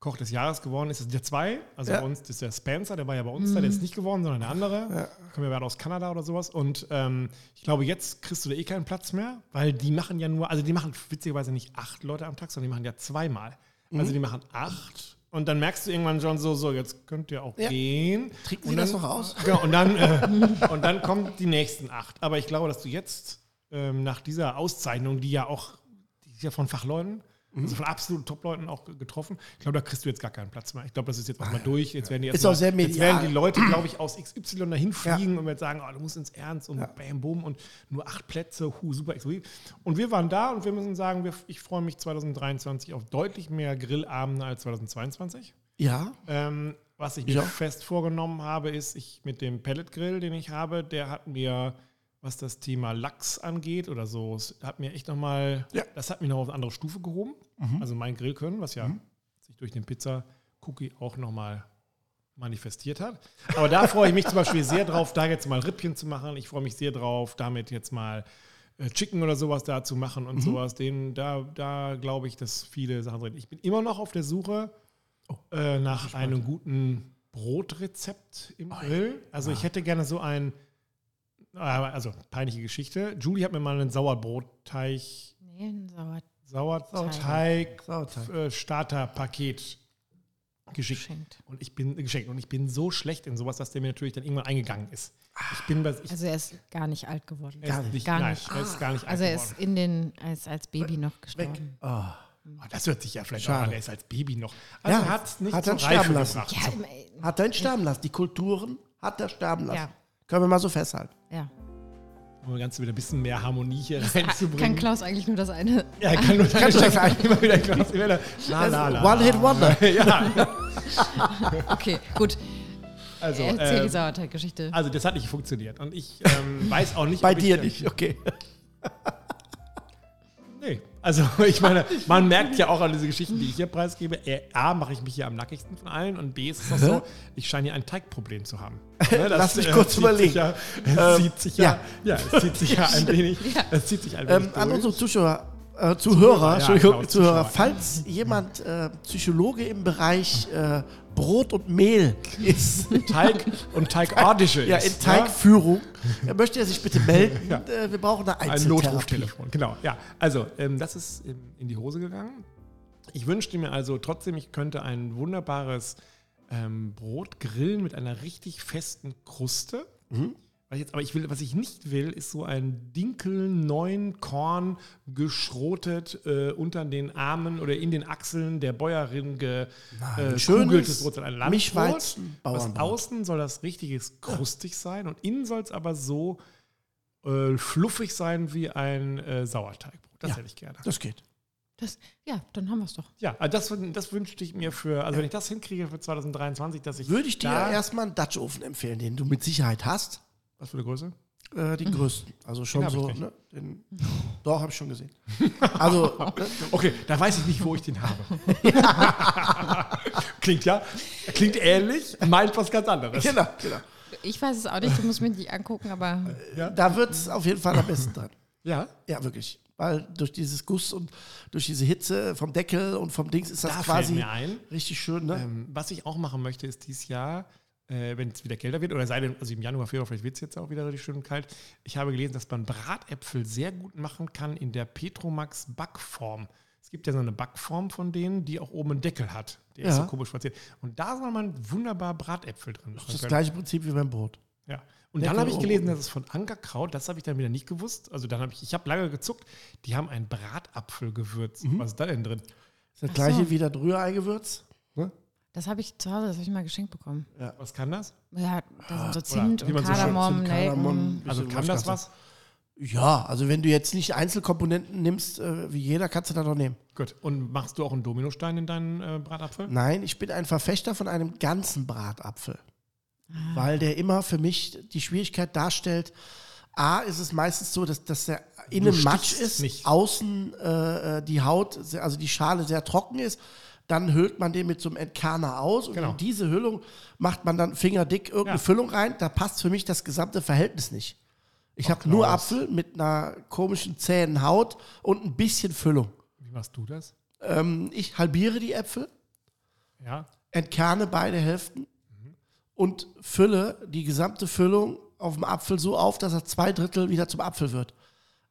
Koch des Jahres geworden ist, das sind ja zwei. Also Ja. bei uns das ist der Spencer, der war ja bei uns da, der ist nicht geworden, sondern der andere. Ja. Kommen ja beide aus Kanada oder sowas. Und ähm, ich glaube, jetzt kriegst du da eh keinen Platz mehr, weil die machen ja nur, also die machen witzigerweise nicht acht Leute am Tag, sondern die machen ja zweimal. Mhm. Also die machen acht. Und dann merkst du irgendwann schon so, so, jetzt könnt ihr auch Ja. gehen. Trinken Und Sie dann, das noch aus? Genau, und dann, äh, [laughs] und dann kommen die nächsten acht. Aber ich glaube, dass du jetzt ähm, nach dieser Auszeichnung, die ja auch, die ist ja von Fachleuten, Mhm. also von absoluten Top-Leuten auch getroffen, ich glaube, da kriegst du jetzt gar keinen Platz mehr. Ich glaube, das ist jetzt auch mal durch. Jetzt werden die, erst mal, jetzt werden die Leute, glaube ich, aus XY dahin fliegen und werden sagen, oh, du musst ins Ernst und Ja. bam, boom und nur acht Plätze, hu, super exklusiv. Und wir waren da und wir müssen sagen, wir, ich freue mich 2023 auf deutlich mehr Grillabende als 2022. Ja. Ähm, was ich mir Ja. fest vorgenommen habe, ist, ich mit dem Pelletgrill, den ich habe, der hat mir, was das Thema Lachs angeht oder so, es hat mir echt nochmal, Ja. das hat mich noch auf eine andere Stufe gehoben. Also mein Grillkönnen, was ja sich durch den Pizza-Cookie auch nochmal manifestiert hat. Aber da freue ich mich zum Beispiel sehr drauf, da jetzt mal Rippchen zu machen. Ich freue mich sehr drauf, damit jetzt mal äh, Chicken oder sowas da zu machen und sowas. Den, da da glaube ich, dass viele Sachen drin. Ich bin immer noch auf der Suche äh, nach einem guten Brotrezept im Grill. Also ich hätte gerne so ein, also peinliche Geschichte. Julie hat mir mal einen Sauerbrotteig, nee, ein Sauer Sauerteig, Sauerteig. äh, Starterpaket geschickt. geschenkt. Und ich bin geschenkt. Und ich bin so schlecht in sowas, dass der mir natürlich dann irgendwann eingegangen ist. Ich bin, was ich. Also er ist gar nicht alt geworden. er ist Gar nein, nicht. Er ist gar nicht Also er alt ist geworden. in den, als, als Baby noch gestorben. Oh. Oh, das hört sich ja vielleicht Schade. an. Er ist als Baby noch. Also Ja, er hat es nicht hat er sterben lassen. Ja, Hat er ihn sterben lassen. Die Kulturen hat er sterben lassen. Ja. Können wir mal so festhalten. ja. Um das Ganze wieder ein bisschen mehr Harmonie hier Kann reinzubringen. Klaus eigentlich nur das eine? Ja, er kann nur Kann das das eigentlich immer wieder Klaus. Immer wieder, La, la, la, One Hit Wonder. [laughs] Ja, [laughs] Okay, gut. also, Erzähl die äh, Sauerteiggeschichte. also das hat nicht funktioniert. Und ich ähm, weiß auch nicht, Bei ob ich dir da- nicht, okay. Nee. Also [laughs] ich meine, [laughs] man merkt ja auch an diese Geschichten, die ich hier preisgebe, äh, A, mache ich mich hier am nackigsten von allen und B, ist es auch so, ich scheine hier ein Teigproblem zu haben. [laughs] Ne, Lass mich äh, kurz überlegen. Sich ja, es Ähm, zieht sich ja, ja. ja, es zieht sich ja ein wenig, es zieht sich ein wenig Ähm, an unsere Zuschauer, äh, Zuhörer, ja, genau, Zuhörer, falls jemand äh, Psychologe im Bereich äh, Brot und Mehl ist, [laughs] Teig und Teigardische ja, ist. in Teigführung, äh, möchte er sich bitte melden. [laughs] Ja. Äh, wir brauchen eine Ein Einzeltherapie. Notruftelefon, genau. Ja, also ähm, das ist in die Hose gegangen. Ich wünschte mir also trotzdem, ich könnte ein wunderbares ähm, Brot grillen mit einer richtig festen Kruste. Was ich Jetzt, aber ich will, was ich nicht will, ist so ein Dinkel neuen Korn geschrotet äh, unter den Armen oder in den Achseln der Bäuerin ge, äh, Brot, ein Landbrot. Was außen soll das richtiges krustig sein und innen soll es aber so äh, fluffig sein wie ein äh, Sauerteigbrot. Das Ja. hätte ich gerne. Das geht. Das, ja, dann haben wir es doch. Ja, also das, das wünschte ich mir für, also wenn ich das hinkriege für 2023, dass ich. Würde ich dir da, erstmal einen Dutch-Ofen empfehlen, den du mit Sicherheit hast. Was für eine Größe? Äh, die größten. Also schon Den ich so. Ne, den, doch, habe ich schon gesehen. Also, [laughs] Okay, da weiß ich nicht, wo ich den habe. [laughs] klingt ja, klingt ähnlich, meint was ganz anderes. genau, genau. Ich weiß es auch nicht, du musst mich nicht angucken, aber Da wird es auf jeden Fall am besten dran. Ja, Ja, wirklich. Weil durch dieses Guss und durch diese Hitze vom Deckel und vom Dings ist das da quasi fällt mir ein. richtig schön, ne? Ähm, was ich auch machen möchte, ist dieses Jahr, äh, wenn es wieder kälter wird, oder sei denn, also im Januar, Februar, vielleicht wird es jetzt auch wieder richtig schön kalt. Ich habe gelesen, dass man Bratäpfel sehr gut machen kann in der Petromax Backform. Es gibt ja so eine Backform von denen, die auch oben einen Deckel hat. Der ist Ja. so komisch verziert. Und da soll man wunderbar Bratäpfel drin machen. Das ist das gleiche Prinzip wie beim Brot. Ja. Und Deckel dann habe ich gelesen, dass es von Ankerkraut, das habe ich dann wieder nicht gewusst. Also dann habe ich, ich habe lange gezuckt, die haben ein Bratapfelgewürz. Mhm. Was ist da denn drin? Das ist das Ach gleiche so. wie das Rührei-Gewürz. Ne? Das habe ich zu Hause, das habe ich mal geschenkt bekommen. Was kann das? Ja, da sind so Oder Zimt wie und so Kardamom, Kardamom, Nelken. bisschen Also kann das was? Ja, also wenn du jetzt nicht Einzelkomponenten nimmst, äh, wie jeder, kannst du da doch nehmen. Gut. Und machst du auch einen Dominostein in deinen äh, Bratapfel? Nein, ich bin ein Verfechter von einem ganzen Bratapfel. Ah. Weil der immer für mich die Schwierigkeit darstellt. A, ist es meistens so, dass, dass der innen matsch ist, nicht. außen äh, äh, die Haut, also die Schale sehr trocken ist. Dann hüllt man den mit so einem Entkerner aus und Genau. in diese Hüllung macht man dann fingerdick irgendeine Ja. Füllung rein. Da passt für mich das gesamte Verhältnis nicht. Ich habe nur. Apfel mit einer komischen zähen Haut und ein bisschen Füllung. Wie machst du das? Ähm, ich halbiere die Äpfel, Ja. entkerne beide Hälften und fülle die gesamte Füllung auf dem Apfel so auf, dass er zwei Drittel wieder zum Apfel wird.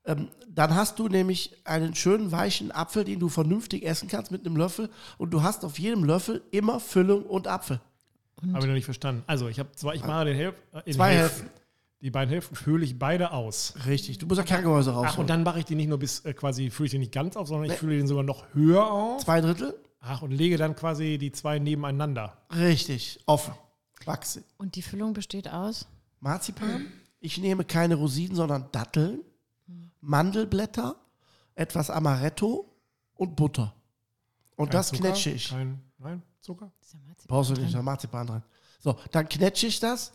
Ähm, dann hast du nämlich einen schönen weichen Apfel, den du vernünftig essen kannst mit einem Löffel und du hast auf jedem Löffel immer Füllung und Apfel. Habe ich noch nicht verstanden. Also, ich habe zwar, ich mache den Hälf, äh, in Zwei Hälften. Die beiden Hälften fühle ich beide aus. Richtig, du musst ja Kerngehäuse raus. Ach, und dann mache ich die nicht nur bis äh, quasi, fühle ich den nicht ganz auf, sondern ich fühle den sogar noch höher auf. zwei Drittel? Ach, und lege dann quasi die zwei nebeneinander. Richtig, offen. Wachse. Und die Füllung besteht aus? Marzipan. Ich nehme keine Rosinen, sondern Datteln, Mandelblätter, etwas Amaretto und Butter. Und Kein das Zucker, knetsche ich. Kein, nein, Zucker? Brauchst du nicht, da Marzipan dran. So, dann knetsche ich das,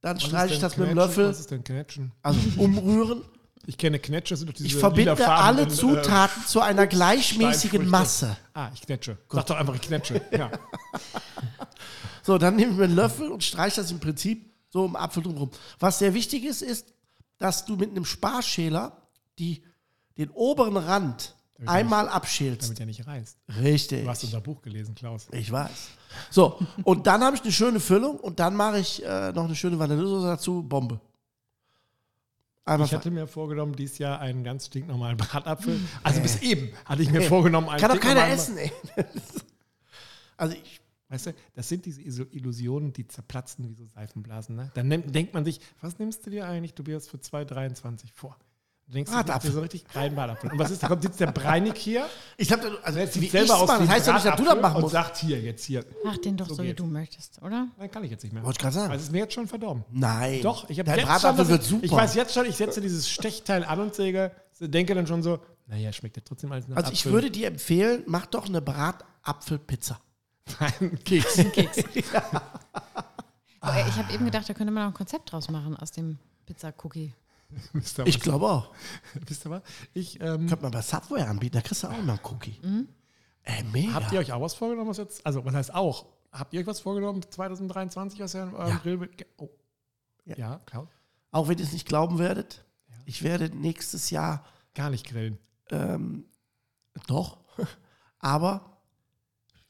dann Was streiche ich das mit dem Knetschen? Löffel, Was ist denn Knetschen? also [laughs] umrühren. Ich kenne Knetsche, das sind doch diese Ich verbinde alle äh, Zutaten zu einer gleichmäßigen. Masse. Ah, ich knetsche. Sag doch einfach, ich knetsche. Ja. [laughs] So, dann nehme ich mir einen Löffel und streiche das im Prinzip so um Apfel drumherum. Was sehr wichtig ist, ist, dass du mit einem Sparschäler die, den oberen Rand einmal abschälst. Damit er nicht reißt. Richtig. Du hast unser Buch gelesen, Klaus. Ich weiß. So, und dann habe ich eine schöne Füllung und dann mache ich äh, noch eine schöne Vanillesoße dazu, Bombe. Einmal Ich hatte mir vorgenommen, dieses Jahr einen ganz stinknormalen Bratapfel. Also bis eben hatte ich mir vorgenommen, einen Kann doch keiner essen, ey. [laughs] Also ich, Weißt du, das sind diese Illusionen, die zerplatzen wie so Seifenblasen. Ne? Dann nimmt, denkt man sich, was nimmst du dir eigentlich, Tobias, für 2,23 vor? Du denkst, du dir Bratapfel. so richtig rein Bratapfel. Und was ist, da kommt sitzt der Breinig hier, ich glaube, also der wie selber ich's aus mache, wie das heißt ja nicht, dass du das machen und musst. sagt, hier, jetzt hier. Mach den doch So so, wie du möchtest, oder? Nein, kann ich jetzt nicht mehr. Wollte ich gerade sagen. Weil es ist mir jetzt schon verdorben. Nein. Doch, ich habe jetzt schon, Bratapfel dass wird ich, super. Ich weiß jetzt schon, ich setze dieses Stechteil an und säge, denke dann schon so, naja, schmeckt ja trotzdem alles nach also ich Apfel. würde dir empfehlen, mach doch eine Bratapfelpizza. Nein, [laughs] Keks. Keks. [laughs] Aber ich habe eben gedacht, da könnte man auch ein Konzept draus machen aus dem Pizza-Cookie. [laughs] Ich glaube auch. [laughs] Wisst ihr was? Ich, ähm, Könnte man bei Subway anbieten, da kriegst du auch mal einen Cookie. Ey, mega. Habt ihr euch auch was vorgenommen, was jetzt, also was heißt auch? Habt ihr euch was vorgenommen 2023, was ihr an eurem Ja. Grill oh. Ja. Ja. klar. Auch wenn ihr es nicht glauben werdet, ich werde nächstes Jahr Gar nicht grillen. ähm, doch, [laughs] aber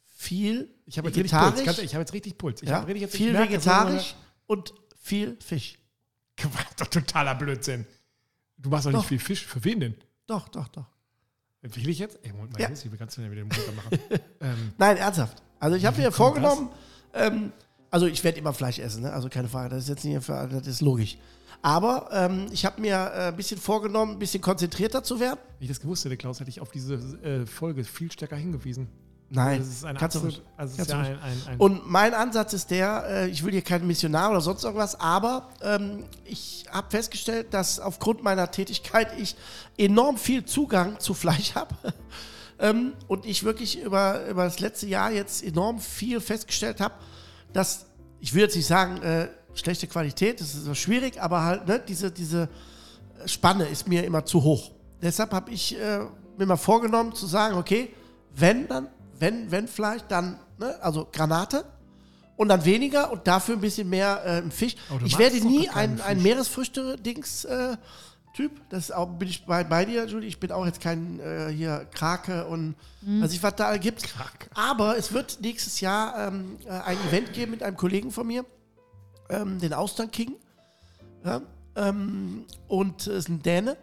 viel Ich habe jetzt richtig Puls. vegetarisch, ehrlich, Ich habe jetzt richtig Puls. Ich ja, hab richtig jetzt, ich viel merke, das ist vegetarisch und viel Fisch. Doch totaler Blödsinn. Du machst doch nicht Doch. viel Fisch. Für wen denn? Doch, doch, doch. Will ich jetzt? Ey, Moment mal, Ja. wie kannst du denn wieder den Motor machen? [laughs] ähm, Nein, ernsthaft. Also ich habe mir vorgenommen, ähm, also ich werde immer Fleisch essen, ne? also keine Frage, das ist jetzt nicht, für, das ist logisch. Aber ähm, ich habe mir äh, ein bisschen vorgenommen, ein bisschen konzentrierter zu werden. wenn ich das gewusst hätte, Klaus, hätte ich auf diese äh, Folge viel stärker hingewiesen. Nein, Das ist eine kannst du absolut, ruhig. also Kannst ist du ja ein, ein, ein Und mein Ansatz ist der, äh, ich will hier kein Missionar oder sonst irgendwas, aber ähm, ich habe festgestellt, dass aufgrund meiner Tätigkeit ich enorm viel Zugang zu Fleisch [laughs] habe. ähm, und ich wirklich über, über das letzte Jahr jetzt enorm viel festgestellt habe, dass, ich will jetzt nicht sagen, äh, schlechte Qualität, das ist so schwierig, aber halt, ne, diese, diese Spanne ist mir immer zu hoch. Deshalb habe ich äh, mir mal vorgenommen zu sagen, okay, wenn dann, wenn, wenn Fleisch, dann, ne, also Granate und dann weniger und dafür ein bisschen mehr äh, Fisch. Ich werde nie ein, ein Fisch. Meeresfrüchte-Dings äh. Das auch, bin ich bei, bei dir, Julie. Ich bin auch jetzt kein äh, hier Krake und was ich was da gibt. Aber es wird nächstes Jahr ähm, äh, ein Event geben mit einem Kollegen von mir, ähm, den Austern King. Ja, ähm, und äh, ist ein Däne.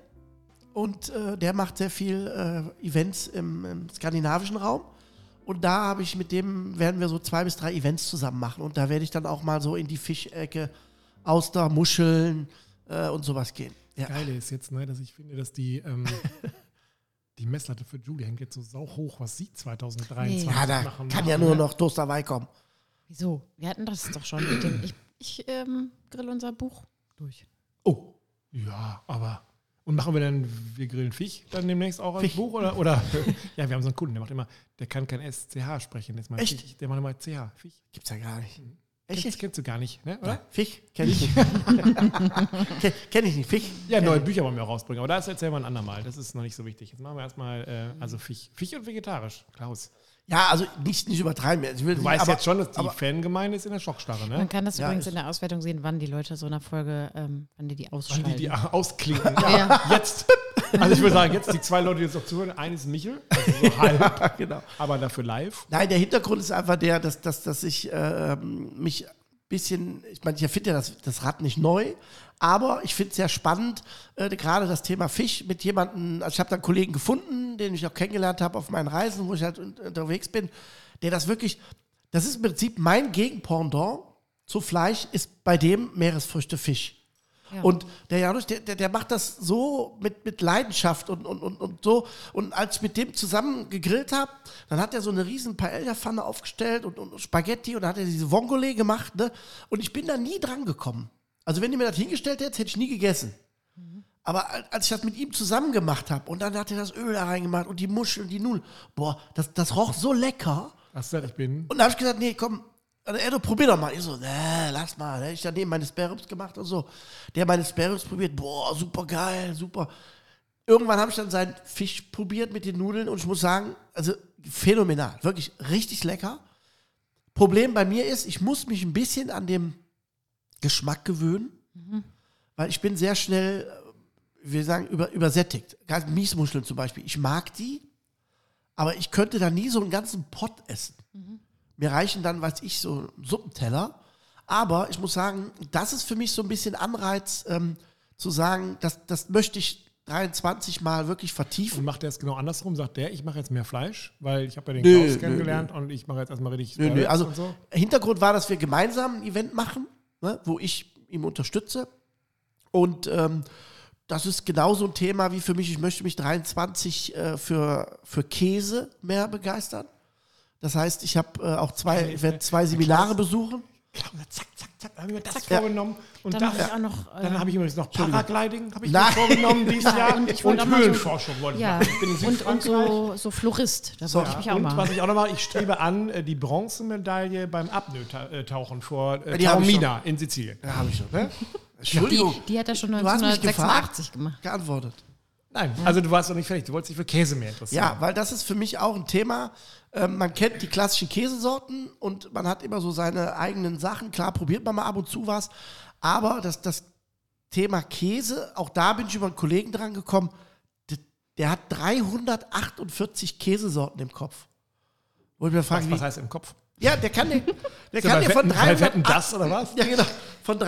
Und äh, der macht sehr viel äh, Events im, im skandinavischen Raum. Und da habe ich mit dem, werden wir so zwei bis drei Events zusammen machen. Und da werde ich dann auch mal so in die Fischecke, Auster, Muscheln äh, und sowas gehen. Ja. Geile ist jetzt, ne, dass ich finde, dass die, ähm, [laughs] die Messlatte für Julie hängt jetzt so sau hoch, was sie 2023 ja, da machen. kann ja nur ne? noch Toast dabei kommen. Wieso? Wir hatten das doch schon mit dem. Ich, ich ähm, grill unser Buch durch. Oh, ja, aber. Und machen wir dann, wir grillen Fisch dann demnächst auch als. Buch? Oder, oder? [laughs] ja, wir haben so einen Kunden, der macht immer, der kann kein SCH sprechen. Mal Echt? Fisch, der macht immer CH. Fisch. Gibt's ja gar nicht. Echt? kennst du gar nicht, ne? oder? Fisch? Kenn ich nicht. [laughs] Ken, kenn ich nicht. Fisch? Ja, neue Bücher wollen wir auch rausbringen, aber das erzählen wir ein andermal. Das ist noch nicht so wichtig. Jetzt machen wir erstmal, äh, also Fisch. Fisch und vegetarisch, Klaus. Ja, also nicht, nicht übertreiben. Ich will Du nicht, weißt aber, jetzt schon, dass die aber- Fangemeinde ist in der Schockstarre, ne? Man kann das Ja, übrigens in der Auswertung sehen, wann die Leute so einer Folge, ähm, wann die die Wann ausschalten. die die [laughs] ausklinken. Ja. Jetzt. Also ich würde sagen, jetzt die zwei Leute, die jetzt noch zuhören. Eine ist Michel, also so [laughs] halb, genau. aber dafür live. Nein, der Hintergrund ist einfach der, dass, dass, dass ich ähm, mich ein bisschen, ich meine, ich erfinde ja das, das Rad nicht neu, aber ich finde es sehr spannend, äh, gerade das Thema Fisch mit jemandem, also ich habe da einen Kollegen gefunden, den ich auch kennengelernt habe auf meinen Reisen, wo ich halt un- unterwegs bin, der das wirklich, das ist im Prinzip mein Gegenpendant zu Fleisch, ist bei dem Meeresfrüchte Fisch. Ja. Und der Janusz, der, der, der macht das so mit, mit Leidenschaft und, und, und, und so. Und als ich mit dem zusammen gegrillt habe, dann hat er so eine riesen Paella-Pfanne aufgestellt und, und Spaghetti und dann hat er diese Vongole gemacht. Ne? Und ich bin da nie dran gekommen. Also wenn ihr mir das hingestellt hättet, hätte ich nie gegessen. Aber al- als ich das mit ihm zusammen gemacht habe und dann hat er das Öl da reingemacht und die Muscheln und die Nudeln, boah, das, das roch so lecker. Gesagt, ich bin. Und da habe ich gesagt, nee, komm, also, Edo, probier doch mal. Ich so, nee, lass mal. Ne? Ich daneben meine Sparrows gemacht und so. Der meine Sparrows probiert, boah, super geil, super. Irgendwann habe ich dann seinen Fisch probiert mit den Nudeln und ich muss sagen, also phänomenal, wirklich richtig lecker. Problem bei mir ist, ich muss mich ein bisschen an dem Geschmack gewöhnen, weil ich bin sehr schnell, äh, wir sagen, über, übersättigt. Ganz Miesmuscheln zum Beispiel. Ich mag die, aber ich könnte da nie so einen ganzen Pott essen. Mir reichen dann, weiß ich, so Suppenteller. Aber ich muss sagen, das ist für mich so ein bisschen Anreiz, ähm, zu sagen, das, das möchte ich 23 Mal wirklich Und vertiefen. macht er es genau andersrum? Sagt der, ich mache jetzt mehr Fleisch, weil ich habe ja den Nö, Klaus nö, kennengelernt und ich mache jetzt erstmal richtig Nö, nö, also und so. Hintergrund war, dass wir gemeinsam ein Event machen, ne, wo ich ihm unterstütze. Und ähm, das ist genauso ein Thema wie für mich. Ich möchte mich 23 äh, für, für Käse mehr begeistern. Das heißt, ich habe äh, auch zwei, ich werde zwei Seminare besuchen. Klaus, zack, zack, zack, da habe ich mir das Ja. vorgenommen. Und Dann da, habe ich auch noch. äh, dann habe ich übrigens noch Paragliding, habe ich mir vorgenommen dieses Jahr. und Und, ich wollte auch mal so- Höhlenforschung wollte ich ja, machen. Ich bin in und, und so, so Florist. Da wollte ich mich auch und machen. was ich auch noch mache, ich strebe an, äh, die Bronzemedaille beim Apnoe-Tauchen vor äh, Die hab Taormina in Sizilien. Ja, habe ich schon. Ne? die, Entschuldigung, die hat er schon Du hast mich 1986 gemacht. geantwortet. Nein, also du warst doch nicht fertig. Du wolltest dich für Käse mehr interessieren. Ja, weil das ist für mich auch ein Thema. Ähm, man kennt die klassischen Käsesorten und man hat immer so seine eigenen Sachen. Klar, probiert man mal ab und zu was. Aber das, das Thema Käse, auch da bin ich über einen Kollegen dran gekommen, der, der hat 348 Käsesorten im Kopf. Wo ich mir frage, Was, was heißt im Kopf? ja, der kann den, der er kann dir von Wetten- bei Wetten 300, das oder was? ja, genau. Von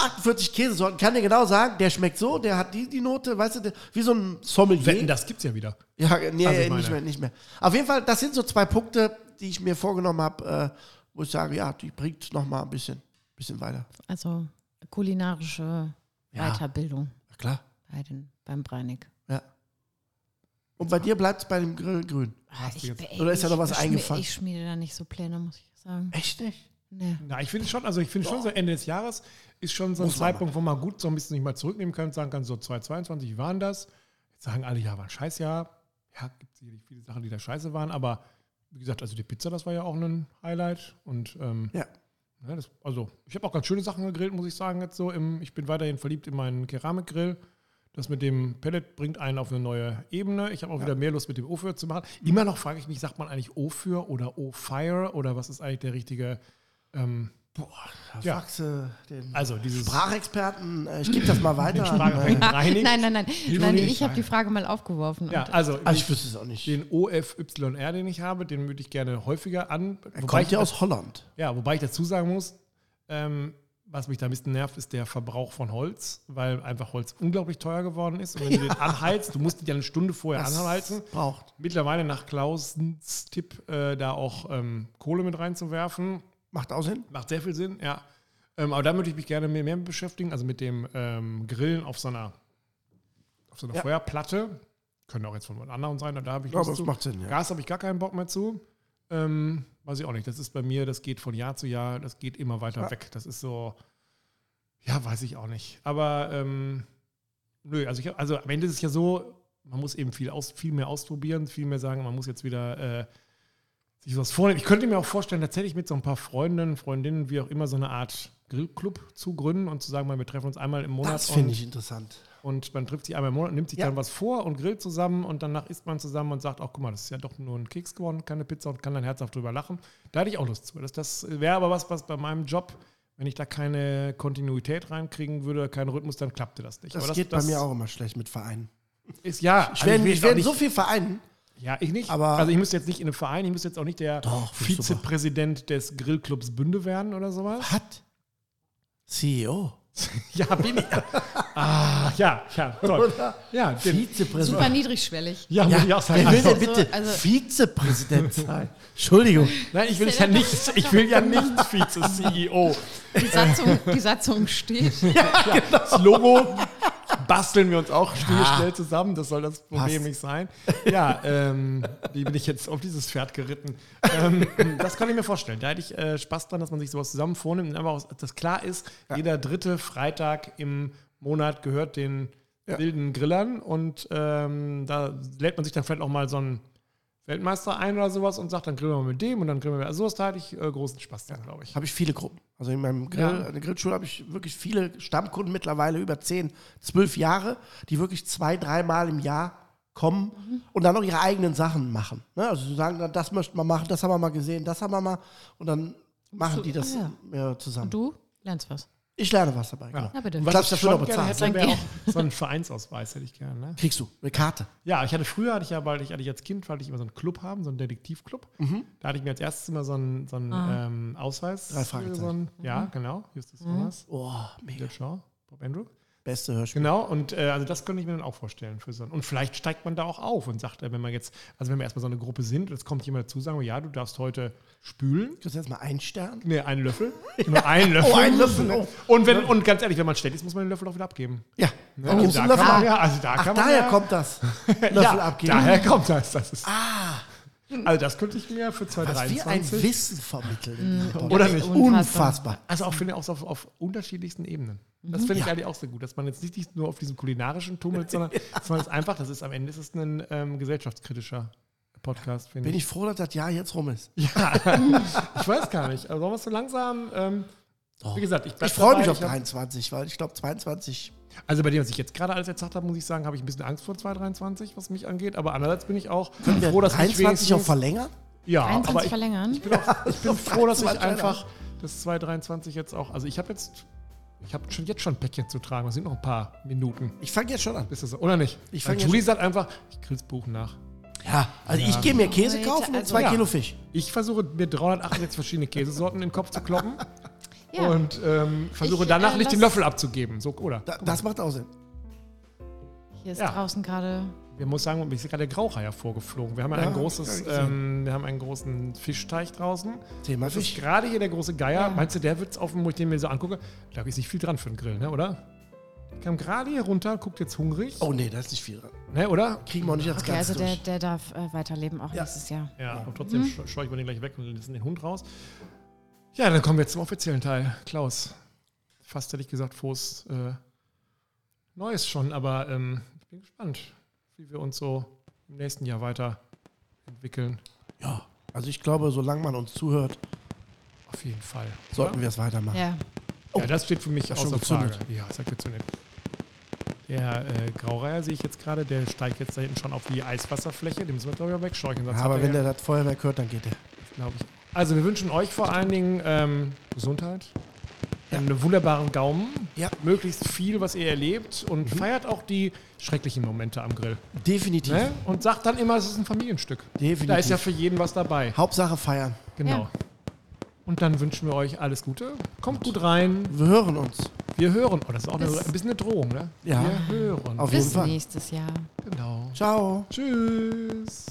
348 Käsesorten kann dir genau sagen, der schmeckt so, der hat die, die Note, weißt du, der, wie so ein Sommelier. Wetten, das gibt's ja wieder. Ja, nee, Also ich nicht mehr, nicht mehr. Auf jeden Fall, das sind so zwei Punkte, die ich mir vorgenommen habe, äh, wo ich sage, ja, die bringt noch mal ein bisschen, bisschen weiter. Also kulinarische Ja. Weiterbildung Ja, klar. bei den, beim Breinig. Ja. Und bei dir bleibt es bei dem Grill grün. Du Ich, Oder ist da noch ich was eingefallen? Ich schmiede da nicht so Pläne, muss ich sagen. Echt nicht? Nee. Na, ich finde schon, also ich finde schon so Ende des Jahres ist schon so ein Muss man Zeitpunkt, wo man gut so ein bisschen sich mal zurücknehmen kann, sagen kann, so 2022, wie waren das? Jetzt sagen alle, ja, war ein Scheißjahr. Ja, gibt sicherlich viele Sachen, die da scheiße waren, aber wie gesagt, also die Pizza, das war ja auch ein Highlight. Und ähm, Ja. ja, das, also ich habe auch ganz schöne Sachen gegrillt, muss ich sagen, jetzt so. Im, ich bin weiterhin verliebt in meinen Keramikgrill. Das mit dem Pellet bringt einen auf eine neue Ebene. Ich habe auch wieder mehr Lust, mit dem O-Für zu machen. Immer noch frage ich mich, sagt man eigentlich O-Für oder O-Fire oder was ist eigentlich der richtige Ähm, Boah, Ja. du den also dieses Sprachexperten. Äh, ich gebe das mal [laughs] weiter. Nein, nein, nein. Nein ich habe die Frage mal aufgeworfen. Ja, und also also ich wüsste es auch nicht. den OFYR, den ich habe, den würde ich gerne häufiger an. Er wobei kommt ich ja aus Holland. Ja, wobei ich dazu sagen muss, ähm, was mich da ein bisschen nervt, ist der Verbrauch von Holz, weil einfach Holz unglaublich teuer geworden ist. Und wenn du [laughs] den anheizt, du musst ihn ja eine Stunde vorher Das anheizen. braucht. Mittlerweile nach Klausens Tipp, äh, da auch ähm, Kohle mit reinzuwerfen. Macht auch Sinn. Macht sehr viel Sinn, ja. Ähm, aber da würde ich mich gerne mehr, mehr beschäftigen, also mit dem ähm, Grillen auf so einer, auf so einer Ja. Feuerplatte. Können auch jetzt von jemand anderem sein, da habe ich Lust aber macht Sinn, ja. Gas habe ich gar keinen Bock mehr zu. Ähm, weiß ich auch nicht. Das ist bei mir, das geht von Jahr zu Jahr, das geht immer weiter Ja. weg. Das ist so, ja, weiß ich auch nicht. Aber ähm, nö, also, ich, also am Ende ist es ja so, man muss eben viel, aus, viel mehr ausprobieren, viel mehr sagen, man muss jetzt wieder äh, sich was vornehmen. Ich könnte mir auch vorstellen, tatsächlich mit so ein paar Freundinnen, Freundinnen, wie auch immer, so eine Art Grillclub zu gründen und zu sagen, wir treffen uns einmal im Monat. Das finde ich interessant. und man trifft sich einmal im Monat, nimmt sich Ja. dann was vor und grillt zusammen und danach isst man zusammen und sagt, ach guck mal, das ist ja doch nur ein Keks geworden, keine Pizza und kann dann herzhaft drüber lachen. Da hätte ich auch Lust zu. Das, das wäre aber was, was bei meinem Job, wenn ich da keine Kontinuität reinkriegen würde, keinen Rhythmus, dann klappte das nicht. Das, aber geht bei mir auch immer schlecht mit Vereinen. Ist, ja, Ich also werde ich jetzt auch werd nicht- so viel Vereinen. Ja, ich nicht. aber- also ich müsste jetzt nicht in einem Verein, ich müsste jetzt auch nicht der Doch, ich. Vizepräsident des Grillclubs Bünde werden oder sowas. Hat CEO. [laughs] Ja, bin ich. ah, ja, ja, toll. Oder? Ja, den, Vizepräsident. super niedrigschwig. ja, muss ich auch sagen. wer will denn Also- bitte also- Vizepräsident sein? Entschuldigung. Nein, ich will ja nicht, ich will ja nicht Vize-CEO. Die Satzung, die Satzung steht. [laughs] Das Logo basteln wir uns auch schnell, schnell zusammen. Das soll das Problem Passt. nicht sein. Ja, ähm, wie bin ich jetzt auf dieses Pferd geritten? Ähm, das kann ich mir vorstellen. Da hätte ich äh, Spaß dran, dass man sich sowas zusammen vornimmt einfach, auch, dass klar ist, jeder dritte Freitag im Monat gehört den Ja. wilden Grillern und ähm, da lädt man sich dann vielleicht auch mal so einen Weltmeister ein oder sowas und sagt, dann grillen wir mit dem und dann grillen wir. Also, da hatte ich äh, großen Spaß dran, glaube ich. Habe ich viele Gruppen. Also in meinem Grill, Ja. in der Grillschule habe ich wirklich viele Stammkunden mittlerweile über 10, 12 Jahre, die wirklich zwei, dreimal im Jahr kommen und dann auch ihre eigenen Sachen machen. Ne? Also sie sagen, dann, das möchten wir machen, das haben wir mal gesehen, das haben wir mal und dann machen die das ja. ja, zusammen. Und du lernst was. Ich lerne was dabei. Ja. Genau. Ja, bitte. Was Das ich schon noch bezahlt. hätte, wäre auch so einen Vereinsausweis hätte ich gerne. Ne? Kriegst du eine Karte. Ja, ich hatte früher, hatte ich ja, weil ich, hatte ich als Kind, wollte ich immer so einen Club haben, so einen Detektivclub. Da hatte ich mir als erstes immer so einen, so einen Ah. ähm, Ausweis. Drei Fragezeichen. So einen, ja, genau. Justus Thomas, Oh, mega. Bob Andrew. Beste Hörspiel. Genau, und äh, also das könnte ich mir dann auch vorstellen. Für so einen. Und vielleicht steigt man da auch auf und sagt, äh, wenn man jetzt, also wenn wir erstmal so eine Gruppe sind, und jetzt kommt jemand dazu, sagen wir, ja, du darfst heute spülen. Kriegst du jetzt mal einen Stern? Nee, einen Löffel. [laughs] Nur einen Löffel. Oh, einen Löffel. Oh. Und, wenn, und ganz ehrlich, wenn man stellt ist, muss man den Löffel auch wieder abgeben. Ja. Ne? Und du da Löffel man, ja, also da Ach, kann man daher ja, kommt das. [laughs] Löffel ja, abgeben. Daher kommt das. das ist, Ah, also das könnte ich mir für was wir ein 2023 Wissen vermitteln. Podcast. oder nicht. Unfassbar. Also auch finde ich auch so auf, auf unterschiedlichsten Ebenen. Das finde ich eigentlich auch sehr gut, dass man jetzt nicht nur auf diesem kulinarischen tummelt, [laughs] sondern dass man es einfach, das ist am Ende ist es ein ähm, gesellschaftskritischer Podcast, finde Bin ich. ich froh, dass das Jahr jetzt rum ist. Ja, [laughs] ich weiß gar nicht. Also sollen wir es so langsam, ähm, wie gesagt, ich, Ich freue mich auf Ich hab- 23, weil ich glaube 22. Also bei dem, was ich jetzt gerade alles erzählt habe, muss ich sagen, habe ich ein bisschen Angst vor 2023, was mich angeht. Aber andererseits bin ich auch Können froh, dass ich 23 auch wenigstens- verlängern? Ja, 23 aber ich, verlängern. ich bin, auch, ich bin [laughs] froh, dass ich 23 einfach das 2023 jetzt auch. Also ich habe jetzt, ich habe schon jetzt schon ein Päckchen zu tragen. Es sind noch ein paar Minuten. Ich fange jetzt schon an. Ist das so? Oder nicht? Ich Weil fang Julie sagt einfach, ich grill's Buch nach. Ja, also ich gehe mir Käse kaufen und also- zwei Ja. Kilo Fisch. Ich versuche mir 368 verschiedene Käsesorten in den Kopf zu kloppen [laughs] Ja. und ähm, versuche Ich, danach äh, nicht den Löffel abzugeben. So, oder? Da, das macht auch Sinn. Hier ist Ja. draußen gerade. Wir muss sagen, mir ist gerade der Grauchai hervorgeflogen. Wir haben ja, ein großes, ähm, wir haben einen großen Fischteich draußen. Thema Das ist Fisch. gerade hier der große Geier. Ja. Meinst du, der wird's auf, wo ich den mir so angucke? Da ist nicht viel dran für einen Grill, ne, oder? Ich kam gerade hier runter, guckt jetzt hungrig. Oh nee, da ist nicht viel dran. Ne, oder? Kriegen wir auch nicht als Okay, ganz also der, der darf äh, weiterleben, auch Ja. nächstes Jahr. Ja, aber trotzdem mhm. scheue ich mir den gleich weg und lasse den Hund raus. Ja, dann kommen wir jetzt zum offiziellen Teil. Klaus, fast hätte ich gesagt, frohes äh, Neues schon, aber ähm, ich bin gespannt, wie wir uns so im nächsten Jahr weiterentwickeln. Ja, also ich glaube, solange man uns zuhört, Auf jeden Fall. sollten wir es weitermachen. Ja. Ja, das steht für mich schon außer Frage. Ja, es hat gezündet. Der äh, Graureiher sehe ich jetzt gerade, der steigt jetzt da hinten schon auf die Eiswasserfläche. Den müssen wir, glaube ich, auch wegscheuchen. Ja, aber wenn der, das Feuerwerk hört, dann geht der. glaube ich, Also wir wünschen euch vor allen Dingen ähm, Gesundheit, einen wunderbaren Gaumen, Ja. möglichst viel, was ihr erlebt und feiert auch die schrecklichen Momente am Grill. Definitiv. Ne? Und sagt dann immer, es ist ein Familienstück. Definitiv. Da ist ja für jeden was dabei. Hauptsache feiern. Genau. Ja. Und dann wünschen wir euch alles Gute. Kommt gut rein. Wir hören uns. Wir hören. Oh, das ist auch eine, ein bisschen eine Drohung, ne? Ja. Wir hören. Auf jeden Bis Fall. nächstes Jahr. Genau. Ciao. Tschüss.